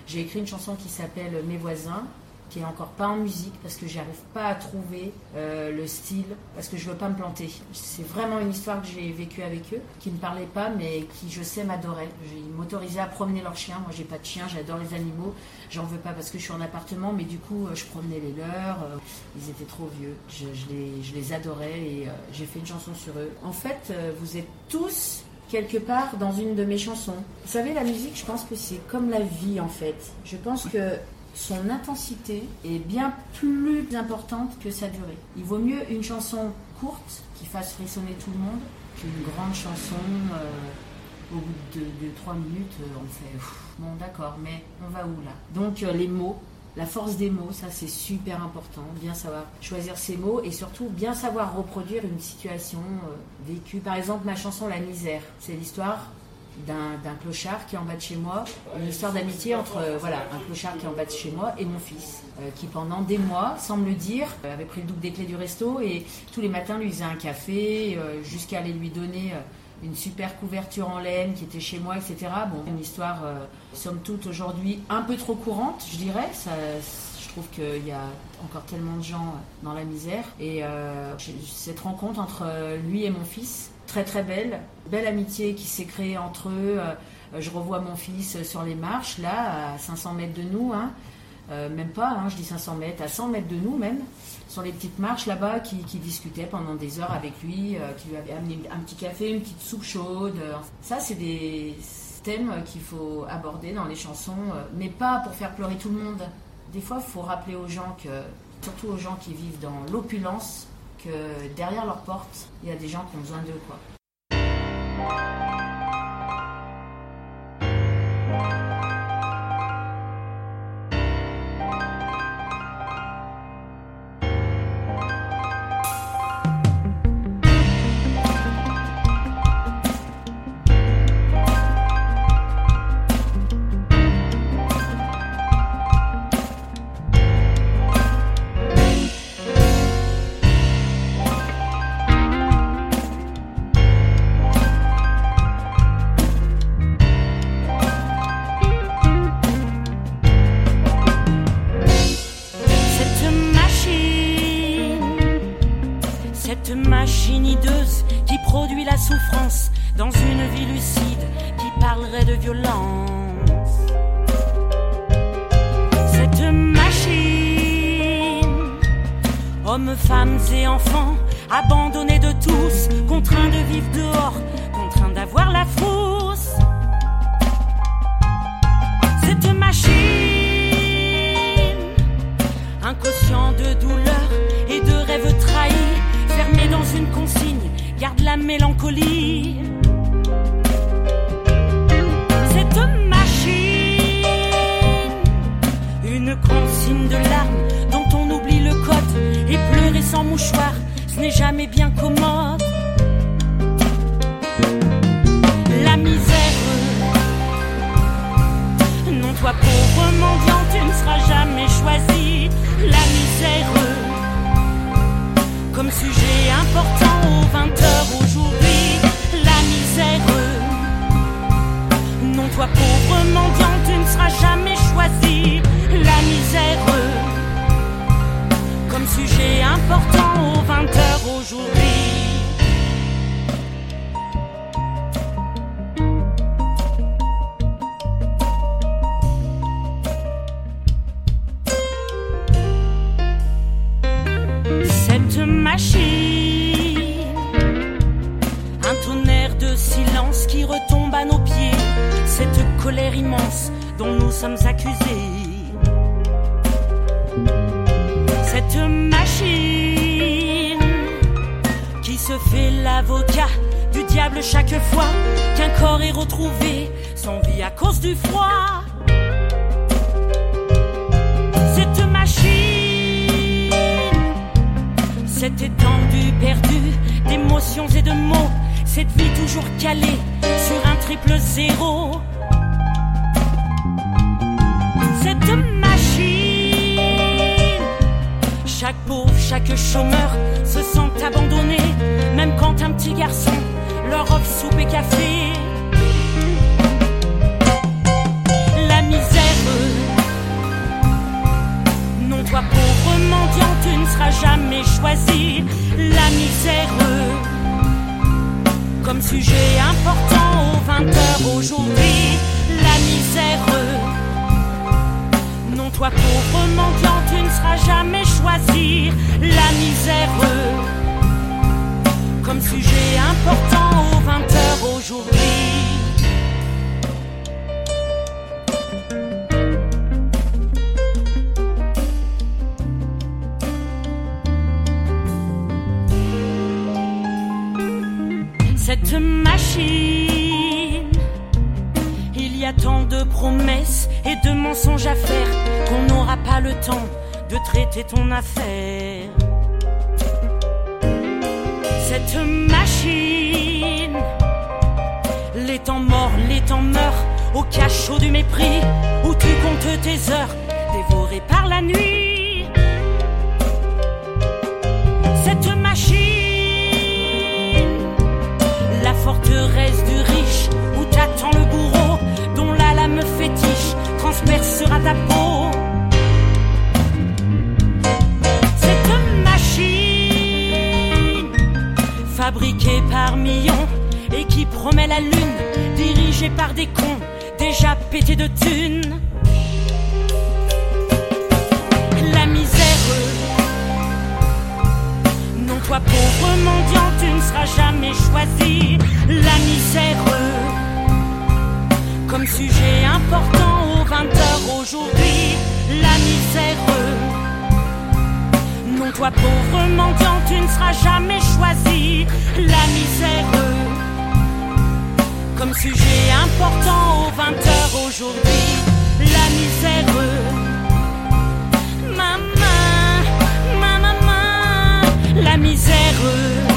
j'ai écrit une chanson qui s'appelle Mes voisins qui est encore pas en musique parce que j'arrive pas à trouver euh, le style parce que je veux pas me planter. C'est vraiment une histoire que j'ai vécue avec eux, qui ne parlaient pas mais qui je sais m'adoraient. Ils m'autorisaient à promener leurs chiens. Moi j'ai pas de chien, j'adore les animaux. J'en veux pas parce que je suis en appartement, mais du coup euh, je promenais les leurs. euh, ils étaient trop vieux. Je, je les, je les adorais et euh, j'ai fait une chanson sur eux. En fait, vous êtes tous quelque part dans une de mes chansons. Vous savez, la musique, je pense que c'est comme la vie en fait. Je pense que son intensité est bien plus importante que sa durée. Il vaut mieux une chanson courte qui fasse frissonner tout le monde qu'une grande chanson. euh, au bout de, trois minutes, euh, on fait bon d'accord, mais on va où là? Donc euh, les mots, la force des mots, ça c'est super important. Bien savoir choisir ses mots et surtout bien savoir reproduire une situation vécue. Par exemple, ma chanson La misère, c'est l'histoire
d'un clochard qui est en bas de chez moi, une histoire d'amitié entre euh, voilà un clochard qui est en bas de chez moi et mon fils, euh, qui pendant des mois, sans me le dire, euh, avait pris le double des clés du resto et tous les matins lui faisait un café, jusqu'à aller lui donner une super couverture en laine qui était chez moi, etc. Bon, une histoire, somme toute, aujourd'hui un peu trop courante, je dirais. Ça, je trouve qu'il y a encore tellement de gens dans la misère. Et cette rencontre entre lui et mon fils, très très belle, belle amitié qui s'est créée entre eux. Euh, je revois mon fils sur les marches, là, à 500 mètres de nous, hein. Euh, même pas, hein, je dis 500 mètres, à 100 mètres de nous même, sur les petites marches là-bas, qui, qui discutaient pendant des heures avec lui, euh, qui lui avait amené un petit café, une petite soupe chaude. Ça, c'est des thèmes qu'il faut aborder dans les chansons, mais pas pour faire pleurer tout le monde. Des fois, il faut rappeler aux gens que, surtout aux gens qui vivent dans l'opulence, que derrière leur porte, il y a des gens qui ont besoin d'eux, quoi.
Cette machine hideuse qui produit la souffrance dans une vie lucide qui parlerait de violence. Cette machine, hommes, femmes et enfants, abandonnés de tous, contraints de vivre dehors, contraints d'avoir la frousse. Cette machine quotient de douleur et de rêves trahis, une consigne, garde la mélancolie. Cette machine, une consigne de larmes dont on oublie le code et pleurer sans mouchoir, ce n'est jamais bien commode. La misère non, toi pauvre mendiant, tu ne seras jamais choisi. La misère, comme sujet important aux 20 heures aujourd'hui. La misère, non, toi pauvre mendiant, tu ne seras jamais choisi. La misère, comme sujet important aux 20 heures aujourd'hui. Comme sujet important aux 20 heures aujourd'hui. La misère, non, toi pauvre mendiant, tu ne seras jamais choisi. La misère, comme sujet important aux 20 heures aujourd'hui. Cette machine. Il y a tant de promesses et de mensonges à faire qu'on n'aura pas le temps de traiter ton affaire. Cette machine,
Les temps morts, les temps meurent, au cachot du mépris, où tu comptes tes heures, dévorées par la nuit. Cette machine, forteresse du riche, où t'attend le bourreau, dont la lame fétiche transpercera ta peau. Cette machine, fabriquée par millions, et qui promet la lune, dirigée par des cons déjà pétés de thunes. La misère, non toi pauvre mendiant, tu ne seras jamais choisi. La misère, comme sujet important aux 20 heures aujourd'hui. La misère, non toi pauvre mendiant, tu ne seras jamais choisi. La misère comme sujet important aux 20 heures aujourd'hui. La misère, maman, ma maman, la misère,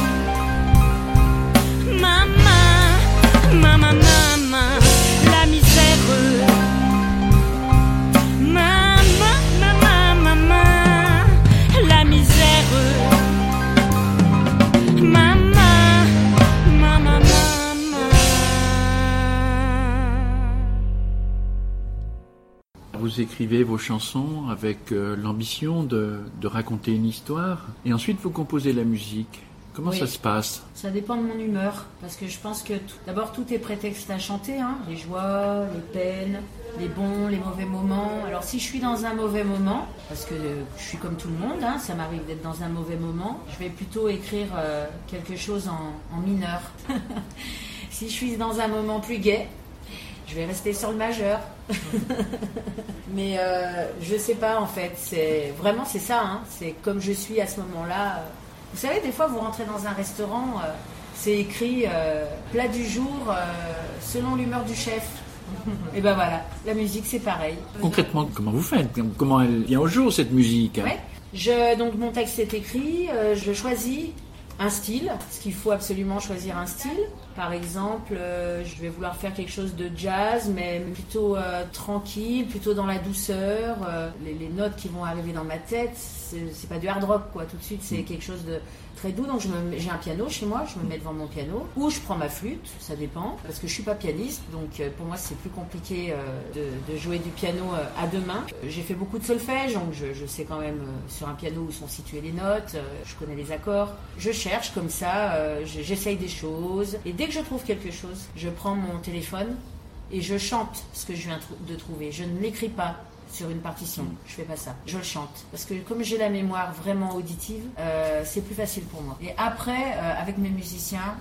Vous écrivez vos chansons avec euh, l'ambition de, de raconter une histoire et ensuite vous composez la musique. Comment
Oui.
ça se passe?
Ça dépend de mon humeur, parce que je pense que d'abord tout est prétexte à chanter, hein, les joies, les peines, les bons, les mauvais moments. Alors si je suis dans un mauvais moment, parce que euh, je suis comme tout le monde, hein, ça m'arrive d'être dans un mauvais moment, je vais plutôt écrire euh, quelque chose en, en mineur. si je suis dans un moment plus gai, je vais rester sur le majeur. Mais euh, je sais pas en fait, c'est vraiment c'est ça, hein, c'est comme je suis à ce moment-là. euh. Vous savez, des fois vous rentrez dans un restaurant, euh, c'est écrit euh, plat du jour selon l'humeur du chef. Et ben voilà, la musique c'est pareil.
Concrètement, comment vous faites? Comment elle vient au jour cette musique?
Ouais. Je, donc mon texte est écrit, je choisis un style, parce qu'il faut absolument choisir un style. Par exemple, euh, je vais vouloir faire quelque chose de jazz, mais plutôt euh, tranquille, plutôt dans la douceur. euh, les, les notes qui vont arriver dans ma tête, c'est c'est pas du hard rock, quoi. Tout de suite, c'est quelque chose de très doux. Donc j'ai un piano chez moi, je me mets devant mon piano, ou je prends ma flûte, ça dépend, parce que je suis pas pianiste, donc euh, pour moi c'est plus compliqué euh, de, jouer du piano euh, à deux mains. J'ai fait beaucoup de solfège, donc je, je sais quand même sur un piano où sont situées les notes, je connais les accords. Je cherche comme ça, je- j'essaye des choses, et dès que je trouve quelque chose, je prends mon téléphone et je chante ce que je viens de trouver. Je ne l'écris pas sur une partition. Je fais pas ça. Je le chante. Parce que comme j'ai la mémoire vraiment auditive, euh, c'est plus facile pour moi. Et après, euh, avec mes musiciens,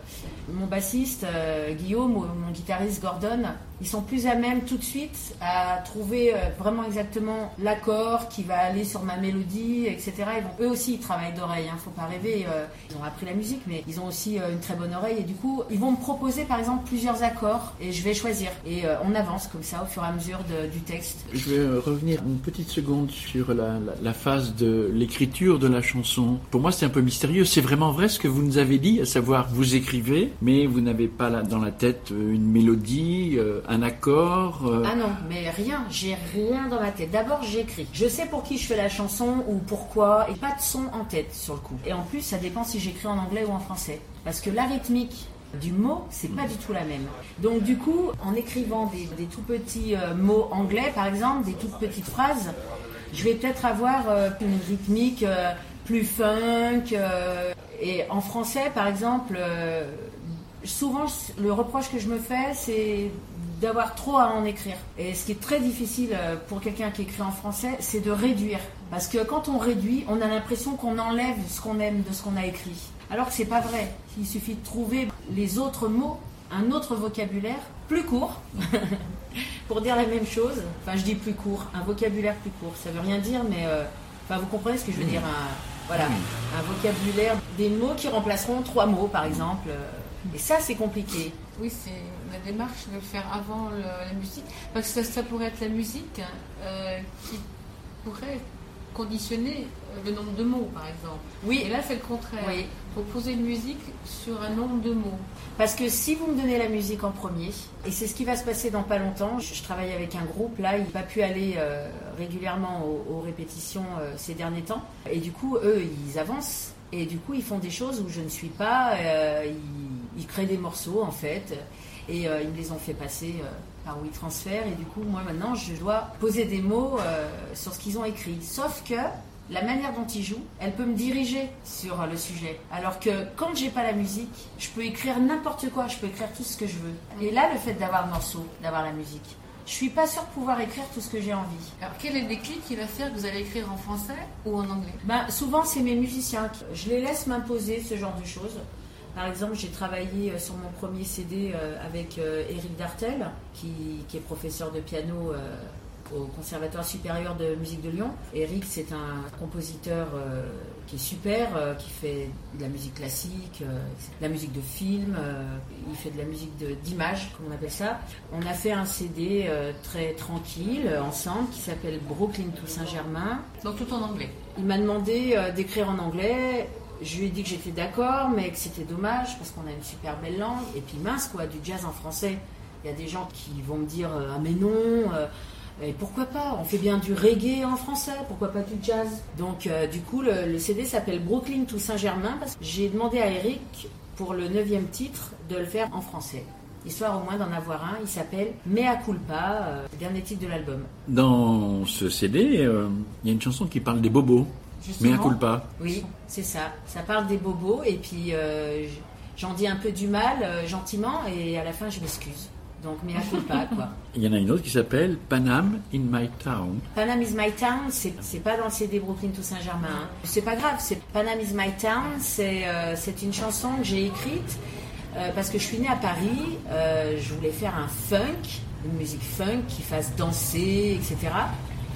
mon bassiste euh, Guillaume mon guitariste Gordon, ils sont plus à même tout de suite à trouver euh, vraiment exactement l'accord qui va aller sur ma mélodie, etc. Ils vont, eux aussi, ils travaillent d'oreille. Hein, faut pas rêver. euh, ils ont appris la musique, mais ils ont aussi euh, une très bonne oreille. Et du coup, ils vont me proposer par exemple plusieurs accords et je vais choisir. Et on avance comme ça au fur et à mesure du texte.
Je vais revenir une petite seconde sur la, phase de l'écriture de la chanson. Pour moi, c'est un peu mystérieux. C'est vraiment vrai ce que vous nous avez dit, à savoir vous écrivez, mais vous n'avez pas dans la tête une mélodie, un accord. euh,
Ah non, mais rien, j'ai rien dans ma tête. D'abord, j'écris. Je sais pour qui je fais la chanson ou pourquoi, et pas de son en tête sur le coup. Et en plus, ça dépend si j'écris en anglais ou en français. Parce que la rythmique du mot, c'est pas du tout la même. Donc du coup, en écrivant des, des tout petits euh, mots anglais, par exemple, des toutes petites phrases, je vais peut-être avoir euh, une rythmique plus funk. et en français, par exemple, souvent le reproche que je me fais, c'est d'avoir trop à en écrire. Et ce qui est très difficile euh, pour quelqu'un qui écrit en français, c'est de réduire. Parce que quand on réduit, on a l'impression qu'on enlève ce qu'on aime de ce qu'on a écrit. Alors que c'est pas vrai. Il suffit de trouver les autres mots, un autre vocabulaire plus court pour dire la même chose. Enfin, je dis plus court, un vocabulaire plus court. Ça veut rien dire, mais euh, enfin, vous comprenez ce que je veux dire. Un, voilà, un vocabulaire, des mots qui remplaceront trois mots, par exemple. Et ça, c'est compliqué.
Oui, c'est la démarche de le faire avant le- la musique. Parce que ça, ça pourrait être la musique euh, qui pourrait conditionner le nombre de mots, par exemple.
Oui.
Et là, c'est le contraire.
Oui.
Faut poser une musique sur un nombre de mots.
Parce que si vous me donnez la musique en premier, et c'est ce qui va se passer dans pas longtemps, je, je travaille avec un groupe, là, il n'a pas pu aller euh, régulièrement aux, aux répétitions euh, ces derniers temps. Et du coup, eux, ils avancent. Et du coup, ils font des choses où je ne suis pas. euh, ils, ils créent des morceaux, en fait. Et euh, ils me les ont fait passer euh, par WeTransfer. Et du coup, moi, maintenant, je dois poser des mots euh, sur ce qu'ils ont écrit. Sauf que la manière dont ils jouent, elle peut me diriger sur euh, le sujet. Alors que quand j'ai pas la musique, je peux écrire n'importe quoi, je peux écrire tout ce que je veux. Et là, le fait d'avoir le morceau, d'avoir la musique, je suis pas sûre de pouvoir écrire tout ce que j'ai envie.
Alors, quel est le déclic qui va faire que vous allez écrire en français ou en anglais?
Ben, souvent, c'est mes musiciens. Je les laisse m'imposer ce genre de choses. Par exemple, j'ai travaillé euh, sur mon premier CD euh, avec euh, Éric Dartel, qui, qui est professeur de piano euh, au Conservatoire supérieur de musique de Lyon. Éric, c'est un compositeur euh, qui est super, euh, qui fait de la musique classique, euh, de la musique de film, euh, il fait de la musique d'image, comme on appelle ça. On a fait un CD euh, très tranquille, euh, ensemble, qui s'appelle Brooklyn to Saint-Germain.
Donc, tout en anglais.
Il m'a demandé euh, d'écrire en anglais. Je lui ai dit que j'étais d'accord, mais que c'était dommage parce qu'on a une super belle langue. Et puis mince, quoi, du jazz en français. Il y a des gens qui vont me dire euh, Ah, mais non, euh, et pourquoi pas? On fait bien du reggae en français, pourquoi pas du jazz Donc, euh, du coup, le, CD s'appelle Brooklyn to Saint-Germain parce que j'ai demandé à Eric pour le neuvième titre de le faire en français. Histoire au moins d'en avoir un. Il s'appelle Mea culpa, euh, dernier titre de l'album.
Dans ce CD, il y a une chanson qui parle des bobos.
Justement.
Mea culpa.
Oui, c'est ça. Ça parle des bobos et puis euh, j'en dis un peu du mal euh, gentiment et à la fin je m'excuse. Donc mea culpa quoi.
Il y en a une autre qui s'appelle Panam in My Town.
Panam is my town, c'est pas dans le CD Brooklyn to Saint-Germain. hein. C'est pas grave, c'est Panam is my town, c'est euh, une chanson que j'ai écrite euh, parce que je suis née à Paris, je voulais faire un funk, une musique funk qui fasse danser, etc.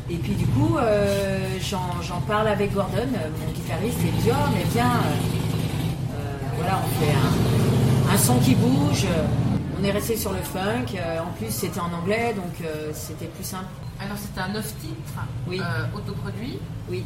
Et puis du coup, euh, j'en parle avec Gordon, euh, mon guitariste, et il me dit oh mais bien, euh, euh, voilà, on fait un, un son qui bouge. On est resté sur le funk. en plus, c'était en anglais, donc c'était plus simple.
Alors, c'est un neuf titres
Oui.
autoproduit.
Oui.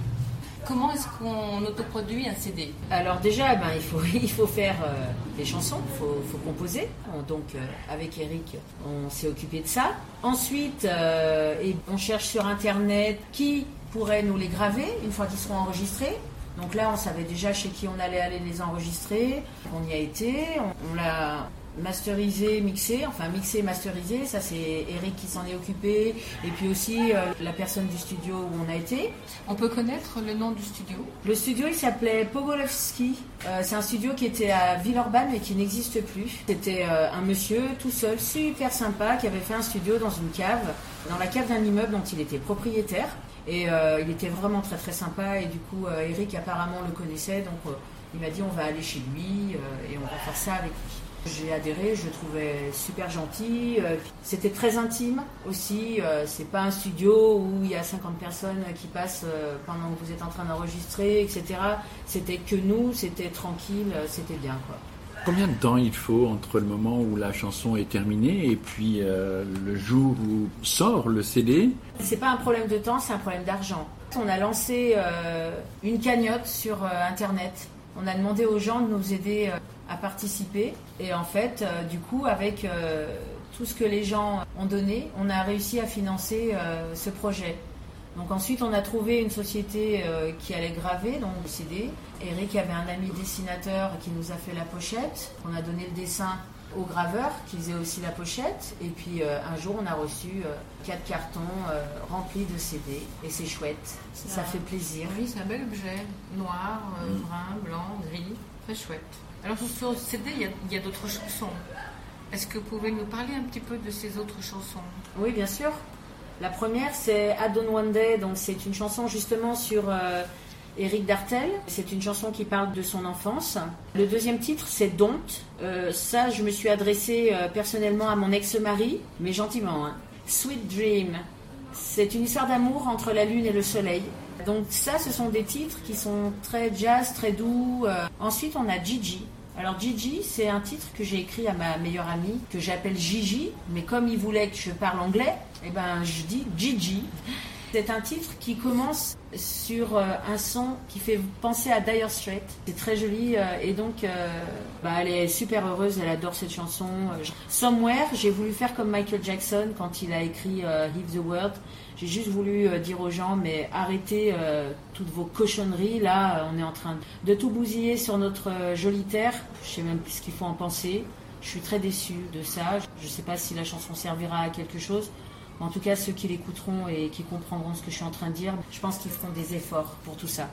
Comment est-ce qu'on autoproduit un CD
Alors déjà, ben, il, faut, il faut faire euh, des chansons, il faut, faut composer. On- Donc euh, avec Eric, on s'est occupé de ça. Ensuite, euh, et on cherche sur Internet qui pourrait nous les graver une fois qu'ils seront enregistrés. Donc là, on savait déjà chez qui on allait aller les enregistrer. On y a été, on l'a masterisé, mixé, enfin mixé, masterisé. Ça, c'est Eric qui s'en est occupé. Et puis aussi euh, la personne du studio où on a été.
On peut connaître le nom du studio?
Le studio, il s'appelait Pogolewski. Euh, c'est un studio qui était à Villeurbanne mais qui n'existe plus. C'était euh, un monsieur tout seul, super sympa, qui avait fait un studio dans une cave, dans la cave d'un immeuble dont il était propriétaire. Et il était vraiment très très sympa. Et du coup, Eric apparemment le connaissait, donc il m'a dit on va aller chez lui et on va faire ça avec lui. J'ai adhéré, je le trouvais super gentil. euh, C'était très intime aussi. euh, C'est pas un studio où il y a 50 personnes qui passent euh, pendant que vous êtes en train d'enregistrer, etc. C'était que nous, c'était tranquille, c'était bien quoi.
Combien de temps il faut entre le moment où la chanson est terminée et puis euh, le jour où sort le CD
C'est pas un problème de temps, c'est un problème d'argent. On a lancé euh, une cagnotte sur euh, Internet. On a demandé aux gens de nous aider à participer. Et en fait, euh, du coup, avec euh, tout ce que les gens ont donné, on a réussi à financer euh, ce projet. Donc ensuite, on a trouvé une société euh, qui allait graver donc CD. Eric avait un ami dessinateur qui nous a fait la pochette. On a donné le dessin au graveur qui faisait aussi la pochette. Et puis euh, un jour, on a reçu euh, quatre cartons euh, remplis de CD. Et c'est chouette. Ça fait plaisir.
Oui, c'est un bel objet. Noir, euh, brun, blanc, gris. Très chouette. Alors, sur ce CD, il y a, d'autres chansons. Est-ce que vous pouvez nous parler un petit peu de ces autres chansons?
Oui, bien sûr. La première, c'est I Don't One Day. Donc, c'est une chanson justement sur euh, Eric Dartel. C'est une chanson qui parle de son enfance. Le deuxième titre, c'est Don't. Euh, ça, je me suis adressée euh, personnellement à mon ex-mari, mais gentiment. hein. Sweet Dream. C'est une histoire d'amour entre la lune et le soleil. Donc ça, ce sont des titres qui sont très jazz, très doux. Euh, ensuite, on a Gigi. Alors Gigi, c'est un titre que j'ai écrit à ma meilleure amie, que j'appelle Gigi, mais comme il voulait que je parle anglais, eh ben je dis Gigi.
C'est un titre qui commence sur euh, un son qui fait penser à Dire Straits. C'est très joli euh, et donc euh, bah, elle est super heureuse, elle adore cette chanson. Somewhere, j'ai voulu faire comme Michael Jackson quand il a écrit Heave the World. J'ai juste voulu dire aux gens, mais arrêtez toutes vos cochonneries. Là, on est en train de tout bousiller sur notre jolie terre. Je sais même plus ce qu'il faut en penser. Je suis très déçue de ça. Je ne sais pas si la chanson servira à quelque chose. En tout cas, ceux qui l'écouteront et qui comprendront ce que je suis en train de dire, je pense qu'ils feront des efforts pour tout ça.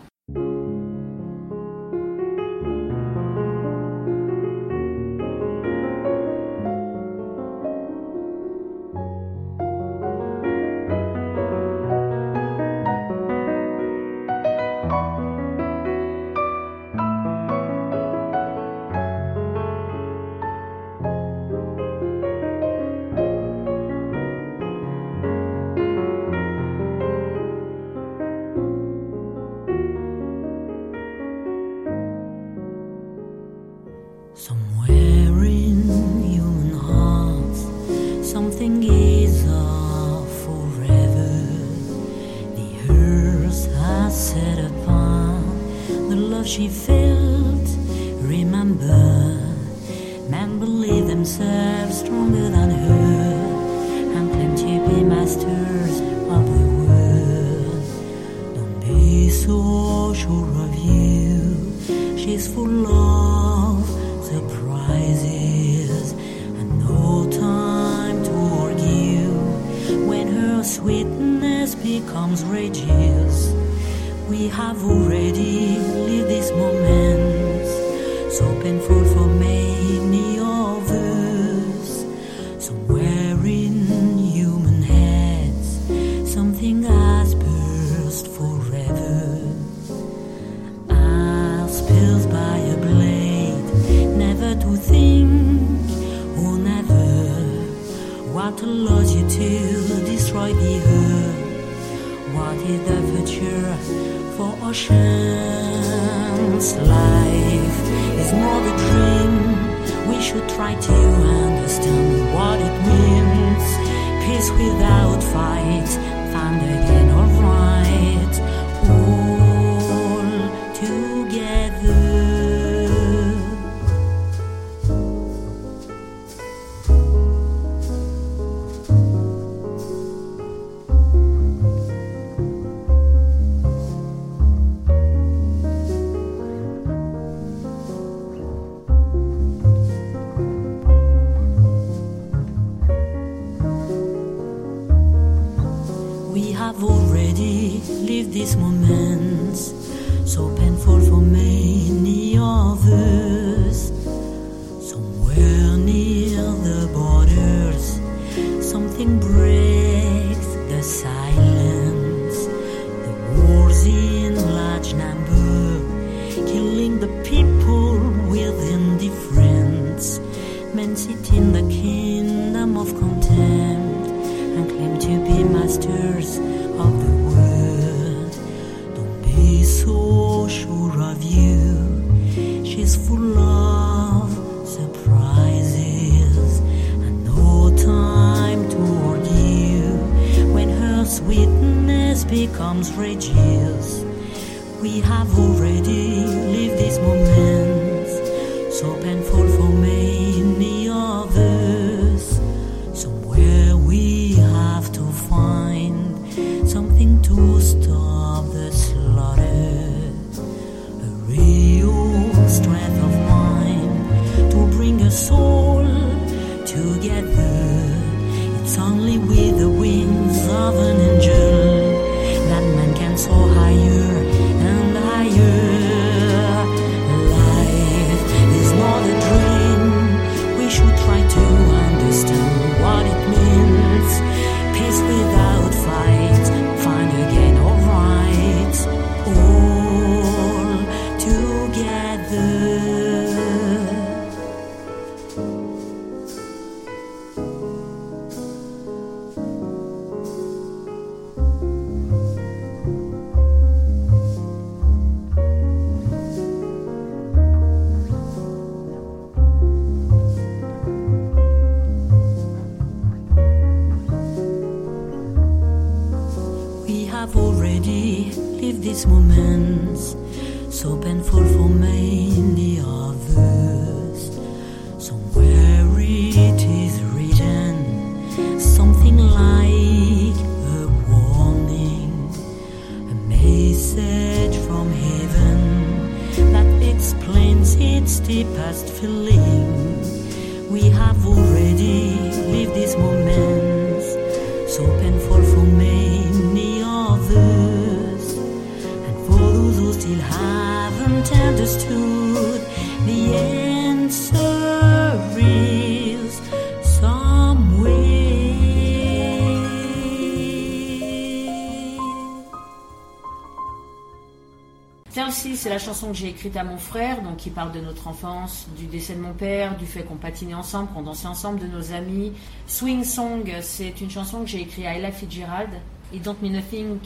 C'est la chanson que j'ai écrite à mon frère, donc qui parle de notre enfance, du décès de mon père, du fait qu'on patinait ensemble, qu'on dansait ensemble, de nos amis. Swing Song, c'est une chanson que j'ai écrite à Ella Fitzgerald. It don't mean nothing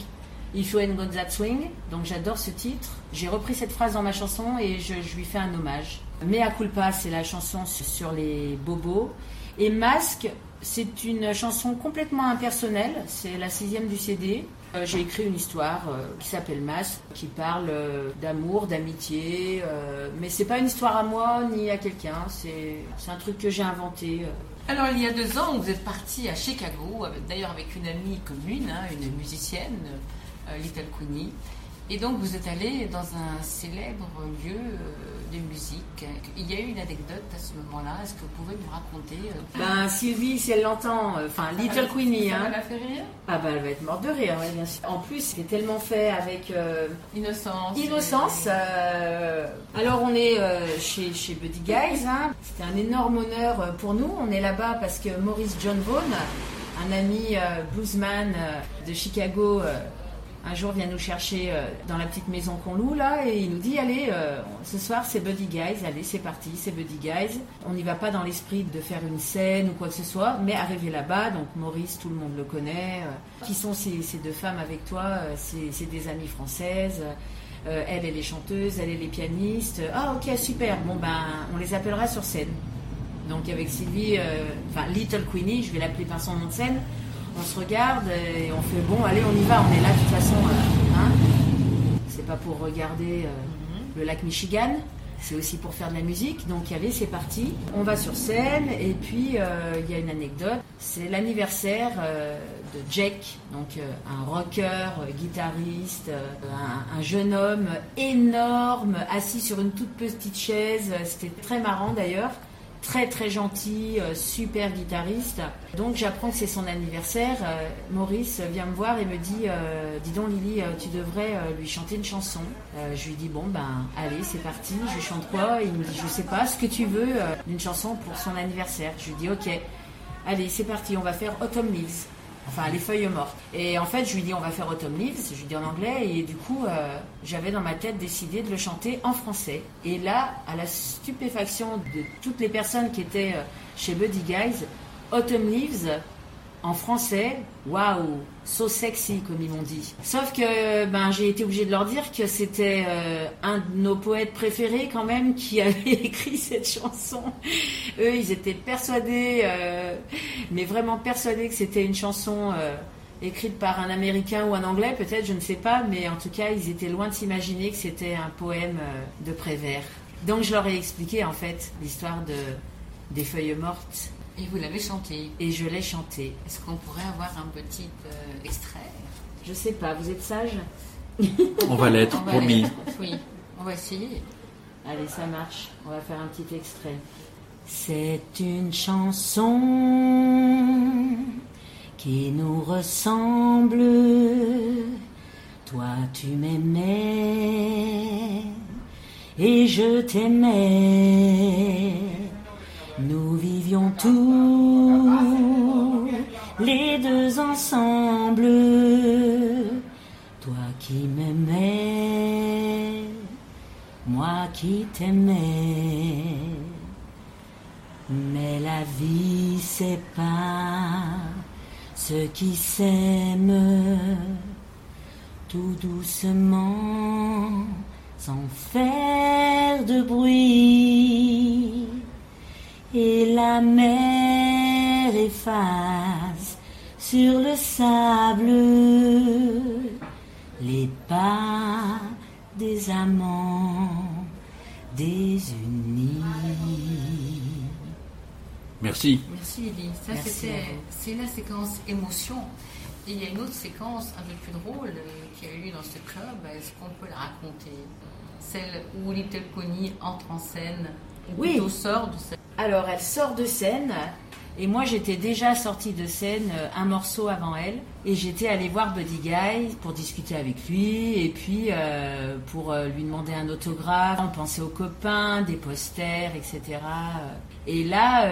if you ain't got that swing. Donc j'adore ce titre. J'ai repris cette phrase dans ma chanson et je, lui fais un hommage. Mea culpa, c'est la chanson sur les bobos. Et Masque, c'est une chanson complètement impersonnelle. C'est la sixième du CD. Euh, J'ai écrit une histoire euh, qui s'appelle Masque, qui parle euh, d'amour, d'amitié. mais c'est pas une histoire à moi ni à quelqu'un. C'est un truc que j'ai inventé.
Alors, il y a deux ans, vous êtes parti à Chicago, d'ailleurs avec une amie commune, hein, une musicienne, Little Queenie. Et donc, vous êtes allé dans un célèbre lieu de musique. Il y a eu une anecdote à ce moment-là. Est-ce que vous pouvez nous raconter euh,
Ben Sylvie, si elle l'entend, euh, enfin Little Queenie,
Ça
hein.
l'a rire
Ah bah elle va être morte de rire, ouais, bien sûr. En plus, c'est tellement fait avec euh,
Innocence.
innocence. euh, alors on est chez, chez Buddy Guys. hein. C'était un énorme honneur pour nous. On est là-bas parce que Maurice John Vaughan, un ami bluesman de Chicago, un jour vient nous chercher euh, dans la petite maison qu'on loue là et il nous dit allez euh, ce soir c'est Buddy Guys. Allez c'est parti c'est Buddy Guys. On n'y va pas dans l'esprit de faire une scène ou quoi que ce soit mais arrivé là-bas donc Maurice tout le monde le connaît euh, qui sont ces, ces deux femmes avec toi c'est des amies françaises elle elle est chanteuse elle elle est pianiste ah ok super. Bon ben on les appellera sur scène. Donc avec Sylvie, enfin Little Queenie, je vais l'appeler par son nom de scène. On se regarde et on fait bon, allez, on y va, on est là de toute façon. euh, hein. c'est pas pour regarder euh, le lac Michigan, c'est aussi pour faire de la musique. Donc allez, c'est parti. On va sur scène et puis euh, il y a une anecdote. C'est l'anniversaire euh, de Jack, donc un rocker, guitariste, un, un jeune homme énorme, assis sur une toute petite chaise. C'était très marrant d'ailleurs très très gentil, euh, super guitariste. Donc j'apprends que c'est son anniversaire. Euh, Maurice vient me voir et me dit euh, Dis donc Lily, tu devrais lui chanter une chanson. Je lui dis Bon ben allez, c'est parti. Je chante quoi? Il me dit Je sais pas, ce que tu veux, une chanson pour son anniversaire. Je lui dis Ok, allez, c'est parti, on va faire Autumn Leaves. Enfin, les feuilles mortes. Et en fait, je lui dis, on va faire Autumn Leaves, je lui dis en anglais, et du coup, euh, j'avais dans ma tête décidé de le chanter en français. Et là, à la stupéfaction de toutes les personnes qui étaient euh, chez Buddy Guys, Autumn Leaves, en français, waouh, so sexy, comme ils m'ont dit. Sauf que ben, j'ai été obligée de leur dire que c'était euh, un de nos poètes préférés quand même qui avait écrit cette chanson. Eux, ils étaient persuadés, euh, mais vraiment persuadés que c'était une chanson euh, écrite par un Américain ou un Anglais, peut-être, je ne sais pas, mais en tout cas, ils étaient loin de s'imaginer que c'était un poème de Prévert. Donc je leur ai expliqué en fait l'histoire de, des feuilles mortes
Et vous l'avez chanté.
et je l'ai chanté.
Est-ce qu'on pourrait avoir un petit euh, extrait?
Je sais pas, vous êtes sage?
On va l'être, promis.
Oui, on va essayer.
Allez, ça marche. On va faire un petit extrait. C'est une chanson qui nous ressemble. Toi, tu m'aimais et je t'aimais. Nous vivions tous les deux ensemble. Toi qui m'aimais, moi qui t'aimais. Mais la vie pas ceux qui s'aiment tout doucement sans faire de bruit et la mer efface sur le sable les pas des amants désunis.
Merci.
Merci Elie. Ça, c'était, c'est la séquence émotion. Et il y a une autre séquence un peu plus drôle euh, qui a eu lieu dans ce club. Est-ce qu'on peut la raconter? Celle où Little Connie entre en scène, ou
Oui.
plutôt sort de scène.
Alors, elle sort de scène. Et moi, j'étais déjà sortie de scène euh, un morceau avant elle. Et j'étais allée voir Buddy Guy pour discuter avec lui. Et puis, euh, pour euh, lui demander un autographe. On pensait aux copains, des posters, etc. Et là,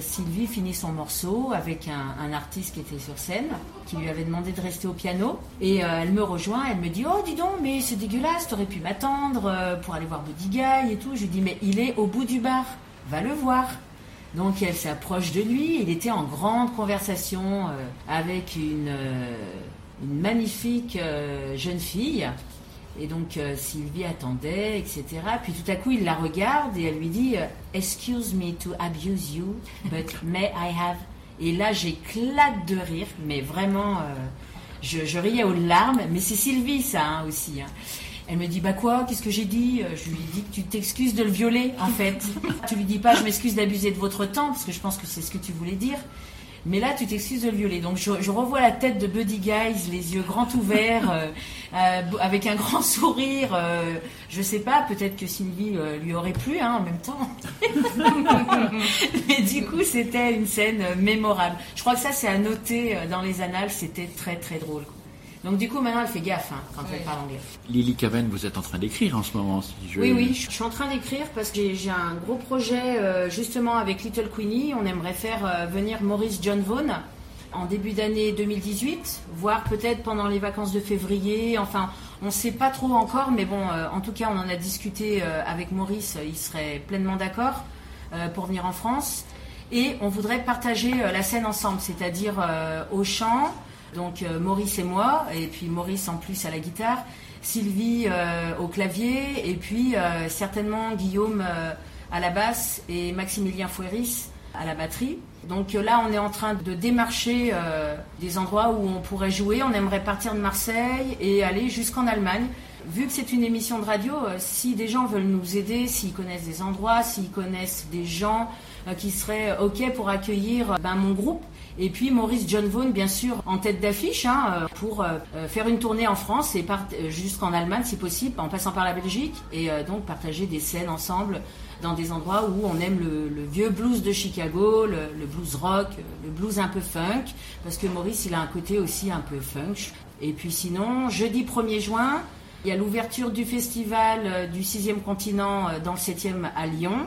Sylvie finit son morceau avec un, artiste qui était sur scène, qui lui avait demandé de rester au piano. Et elle me rejoint, elle me dit Oh, dis donc, mais c'est dégueulasse, t'aurais pu m'attendre pour aller voir Buddy Guy et tout. Je lui dis Mais il est au bout du bar, va le voir. Donc elle s'approche de lui, il était en grande conversation euh, avec une, euh, une magnifique euh, jeune fille. Et donc Sylvie attendait, etc. Puis tout à coup il la regarde et elle lui dit Excuse me to abuse you, but may I have. Et là j'éclate de rire, mais vraiment, je, je riais aux larmes. Mais c'est Sylvie ça hein, aussi. hein. Elle me dit bah quoi Qu'est-ce que j'ai dit? Euh, Je lui dis que tu t'excuses de le violer en fait. tu lui dis pas je m'excuse d'abuser de votre temps parce que je pense que c'est ce que tu voulais dire. Mais là, tu t'excuses de le violer. Donc, je, je revois la tête de Buddy Guys, les yeux grands ouverts, euh, euh, avec un grand sourire. euh, je sais pas, peut-être que Sylvie lui aurait plu hein, en même temps. Mais du coup, c'était une scène mémorable. Je crois que ça, c'est à noter dans les annales. C'était très, très drôle. Donc, du coup, maintenant, elle fait gaffe hein, quand elle parle anglais.
Lily Caven, vous êtes en train d'écrire en ce moment. Si je...
Oui, oui, je suis en train d'écrire parce que j'ai- un gros projet euh, justement avec Little Queenie. On aimerait faire euh, venir Maurice John Vaughan en début d'année 2018, voire peut-être pendant les vacances de février. Enfin, on ne sait pas trop encore, mais bon, euh, en tout cas, on en a discuté euh, avec Maurice. Il serait pleinement d'accord euh, pour venir en France. Et on voudrait partager euh, la scène ensemble, c'est-à-dire euh, au chant, donc euh, Maurice et moi, et puis Maurice en plus à la guitare, Sylvie euh, au clavier, et puis euh, certainement Guillaume à la basse et Maximilien Foueris à la batterie. Donc là, on est en train de démarcher des endroits où on pourrait jouer. On aimerait partir de Marseille et aller jusqu'en Allemagne. Vu que c'est une émission de radio, si des gens veulent nous aider, s'ils connaissent des endroits, s'ils connaissent des gens qui seraient OK pour accueillir ben, mon groupe, et puis Maurice John Vaughan, bien sûr, en tête d'affiche, hein, euh, pour euh, euh, faire une tournée en France et jusqu'en Allemagne, si possible, en passant par la Belgique, et donc partager des scènes ensemble dans des endroits où on aime le, vieux blues de Chicago, le, le blues rock, le blues un peu funk, parce que Maurice, il a un côté aussi un peu funk. Et puis sinon, jeudi 1er juin, il y a l'ouverture du festival du 6e continent dans le 7e à Lyon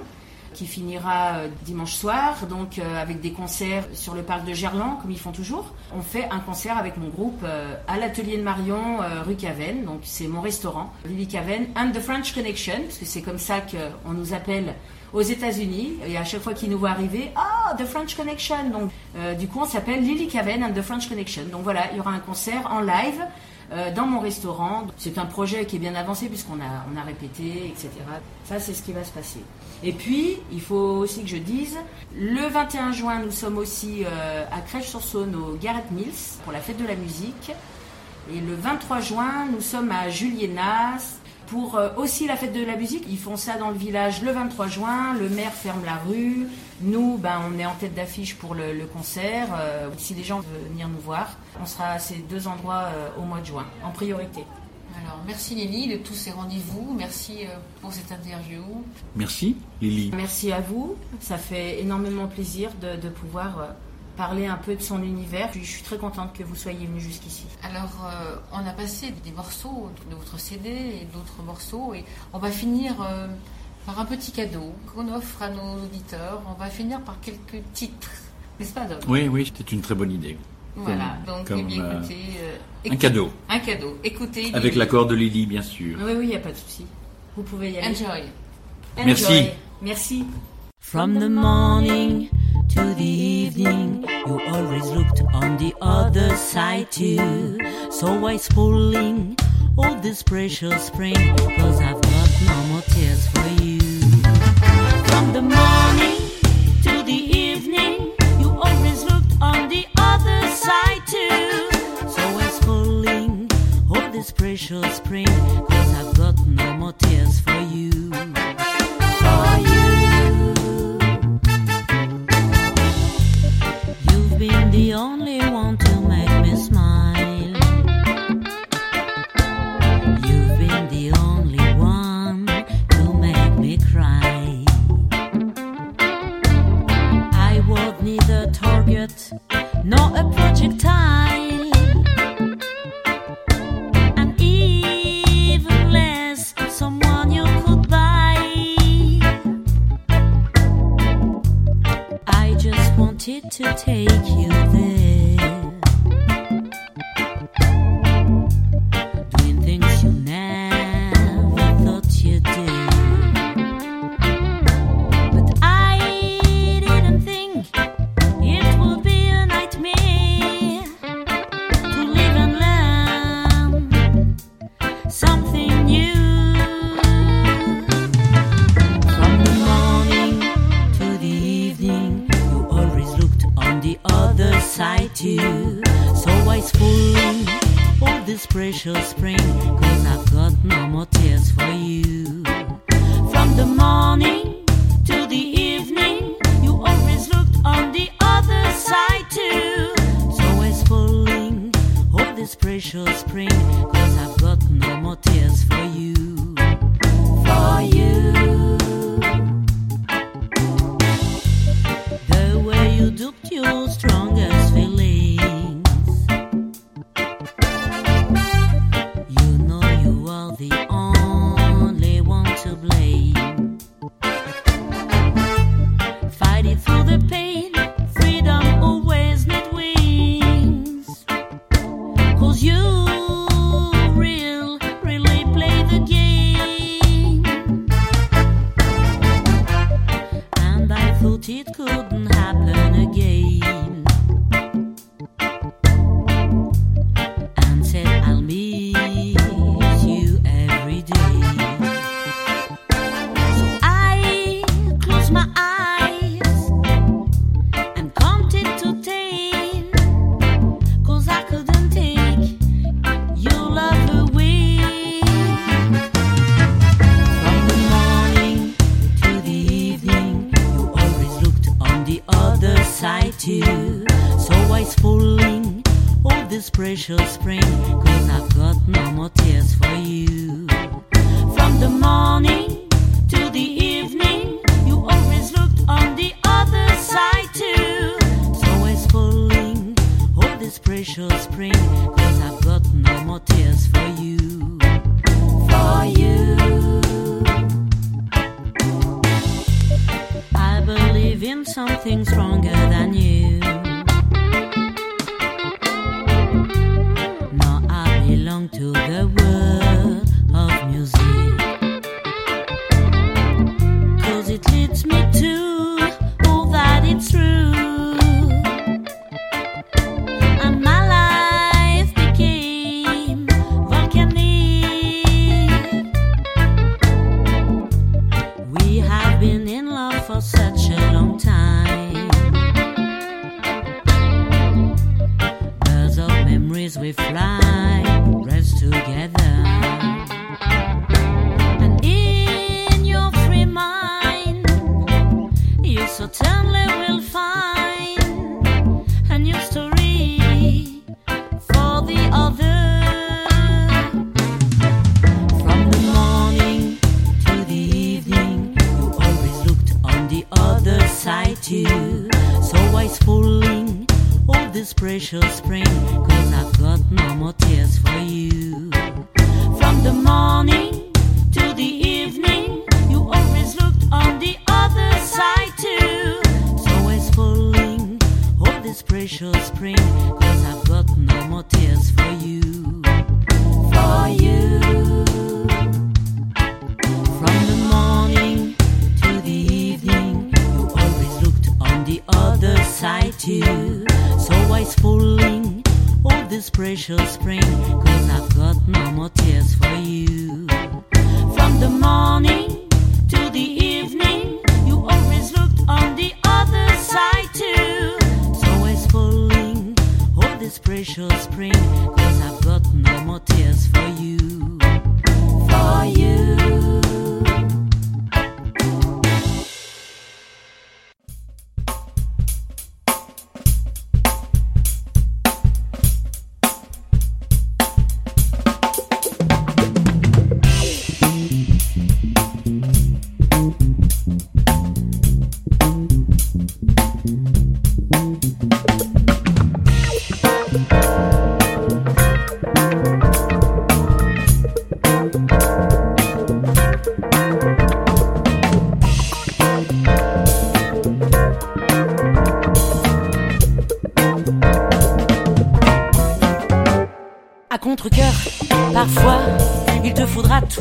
qui finira euh, dimanche soir, donc euh, avec des concerts sur le parc de Gerland, comme ils font toujours. On fait un concert avec mon groupe euh, à l'atelier de Marion, rue Caven, donc c'est mon restaurant, Lily Caven, and the French Connection, parce que c'est comme ça qu'on nous appelle aux États-Unis, et à chaque fois qu'ils nous voient arriver, ah, The French Connection, donc du coup on s'appelle Lily Caven and the French Connection. Donc voilà, il y aura un concert en live euh, dans mon restaurant. C'est un projet qui est bien avancé puisqu'on a, on a répété, etc. Ça, c'est ce qui va se passer. Et puis, il faut aussi que je dise, le 21 juin, nous sommes aussi euh, à Crèche-sur-Saône au Garrett Mills pour la fête de la musique. Et le 23 juin, nous sommes à Julienas pour euh, aussi la fête de la musique. Ils font ça dans le village le 23 juin. Le maire ferme la rue. Nous, ben, on est en tête d'affiche pour le, le concert. Euh, si les gens veulent venir nous voir, on sera à ces deux endroits euh, au mois de juin, en priorité.
Alors, merci Lily de tous ces rendez-vous. Merci euh, pour cette interview.
Merci, Lily.
Merci à vous. Ça fait énormément plaisir de, de pouvoir euh, parler un peu de son univers. Je suis très contente que vous soyez venu jusqu'ici.
Alors, euh, on a passé des morceaux de votre CD et d'autres morceaux, et on va finir euh, par un petit cadeau qu'on offre à nos auditeurs. On va finir par quelques titres, n'est-ce pas, Dom?
Oui, oui, c'était une très bonne idée.
Voilà,
Comme-
donc
comme,
eh bien,
euh,
écoutez,
Un cadeau,
Un cadeau. Écoutez.
avec l'accord de Lily, bien sûr.
Oui, oui, il n'y a pas de souci. Vous pouvez y aller.
Enjoy.
Merci.
Enjoy. Merci.
From the morning to the evening, you always looked on the other side too. So why spoiling all this precious spring? Cause I've got no more tears for you. From the morning to the evening, you always looked on the other side too. So why spoiling all this precious spring? Cause I've got no more tears for you. been the only one to make me smile. You've been the only one to make me cry. I would need a target a. to take you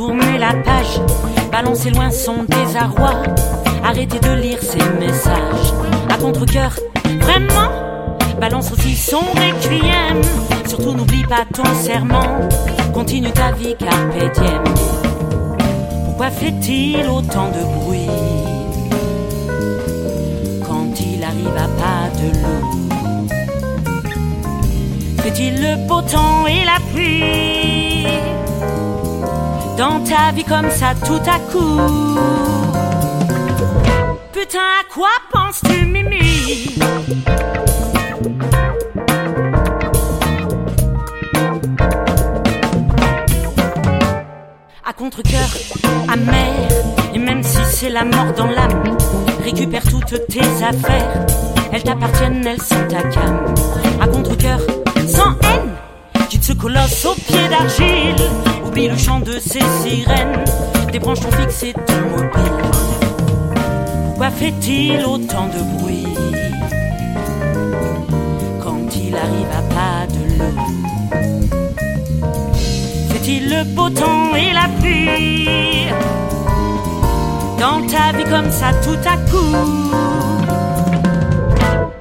tourner la page, balancer loin son désarroi, arrêter de lire ses messages. À contre-coeur, vraiment, balance aussi son requiem. Surtout n'oublie pas ton serment, continue ta vie carpe. Pourquoi fait-il autant de bruit quand il arrive à pas de loup Fait-il le beau temps et la pluie? Dans ta vie comme ça tout à coup Putain, à quoi penses-tu, Mimi? À contre-coeur, amer, et même si c'est la mort dans l'âme, récupère toutes tes affaires, elles t'appartiennent, elles sont ta cam. À contre-coeur, sans haine. Quitte ce colosse au pied d'argile. Oublie le chant de ces sirènes. Débranche ton fixe et ton mobile. Pourquoi fait-il autant de bruit quand il arrive à pas de l'eau? Fait-il le beau temps et la pluie? Dans ta vie comme ça tout à coup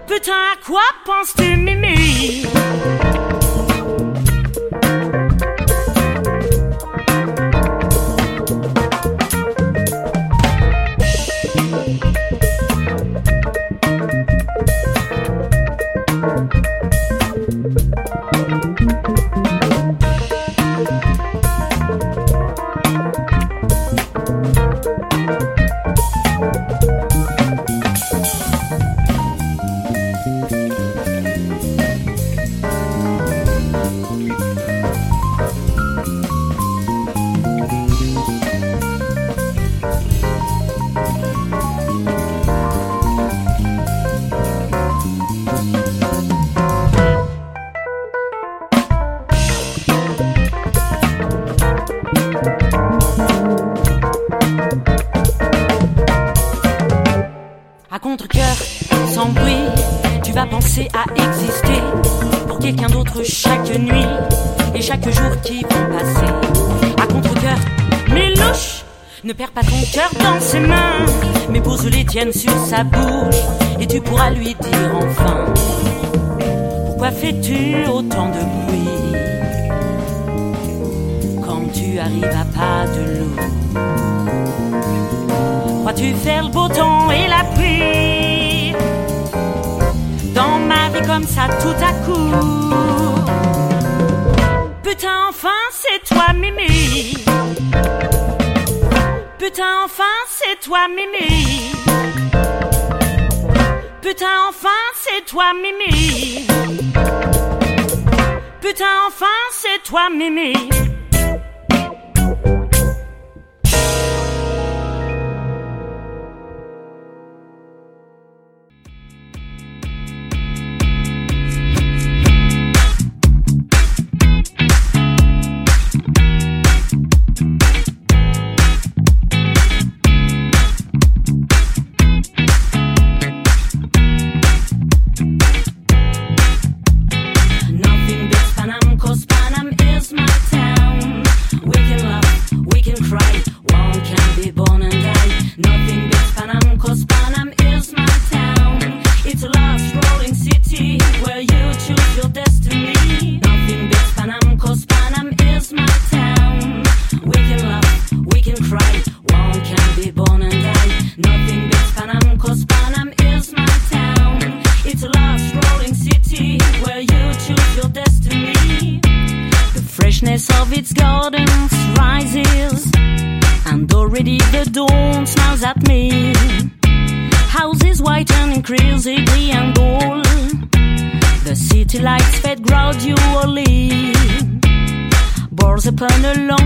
Putain, à quoi penses-tu, Mimi? Tiennes sur sa bouche et tu pourras lui dire enfin pourquoi fais-tu autant de bruit quand tu arrives à pas de loup? Crois-tu faire le beau temps et la pluie Dans ma vie comme ça tout à coup? Putain enfin c'est toi Mimi. Putain enfin c'est toi Mimi Putain enfin c'est toi Mimi. Putain enfin c'est toi Mimi
prennent
l'an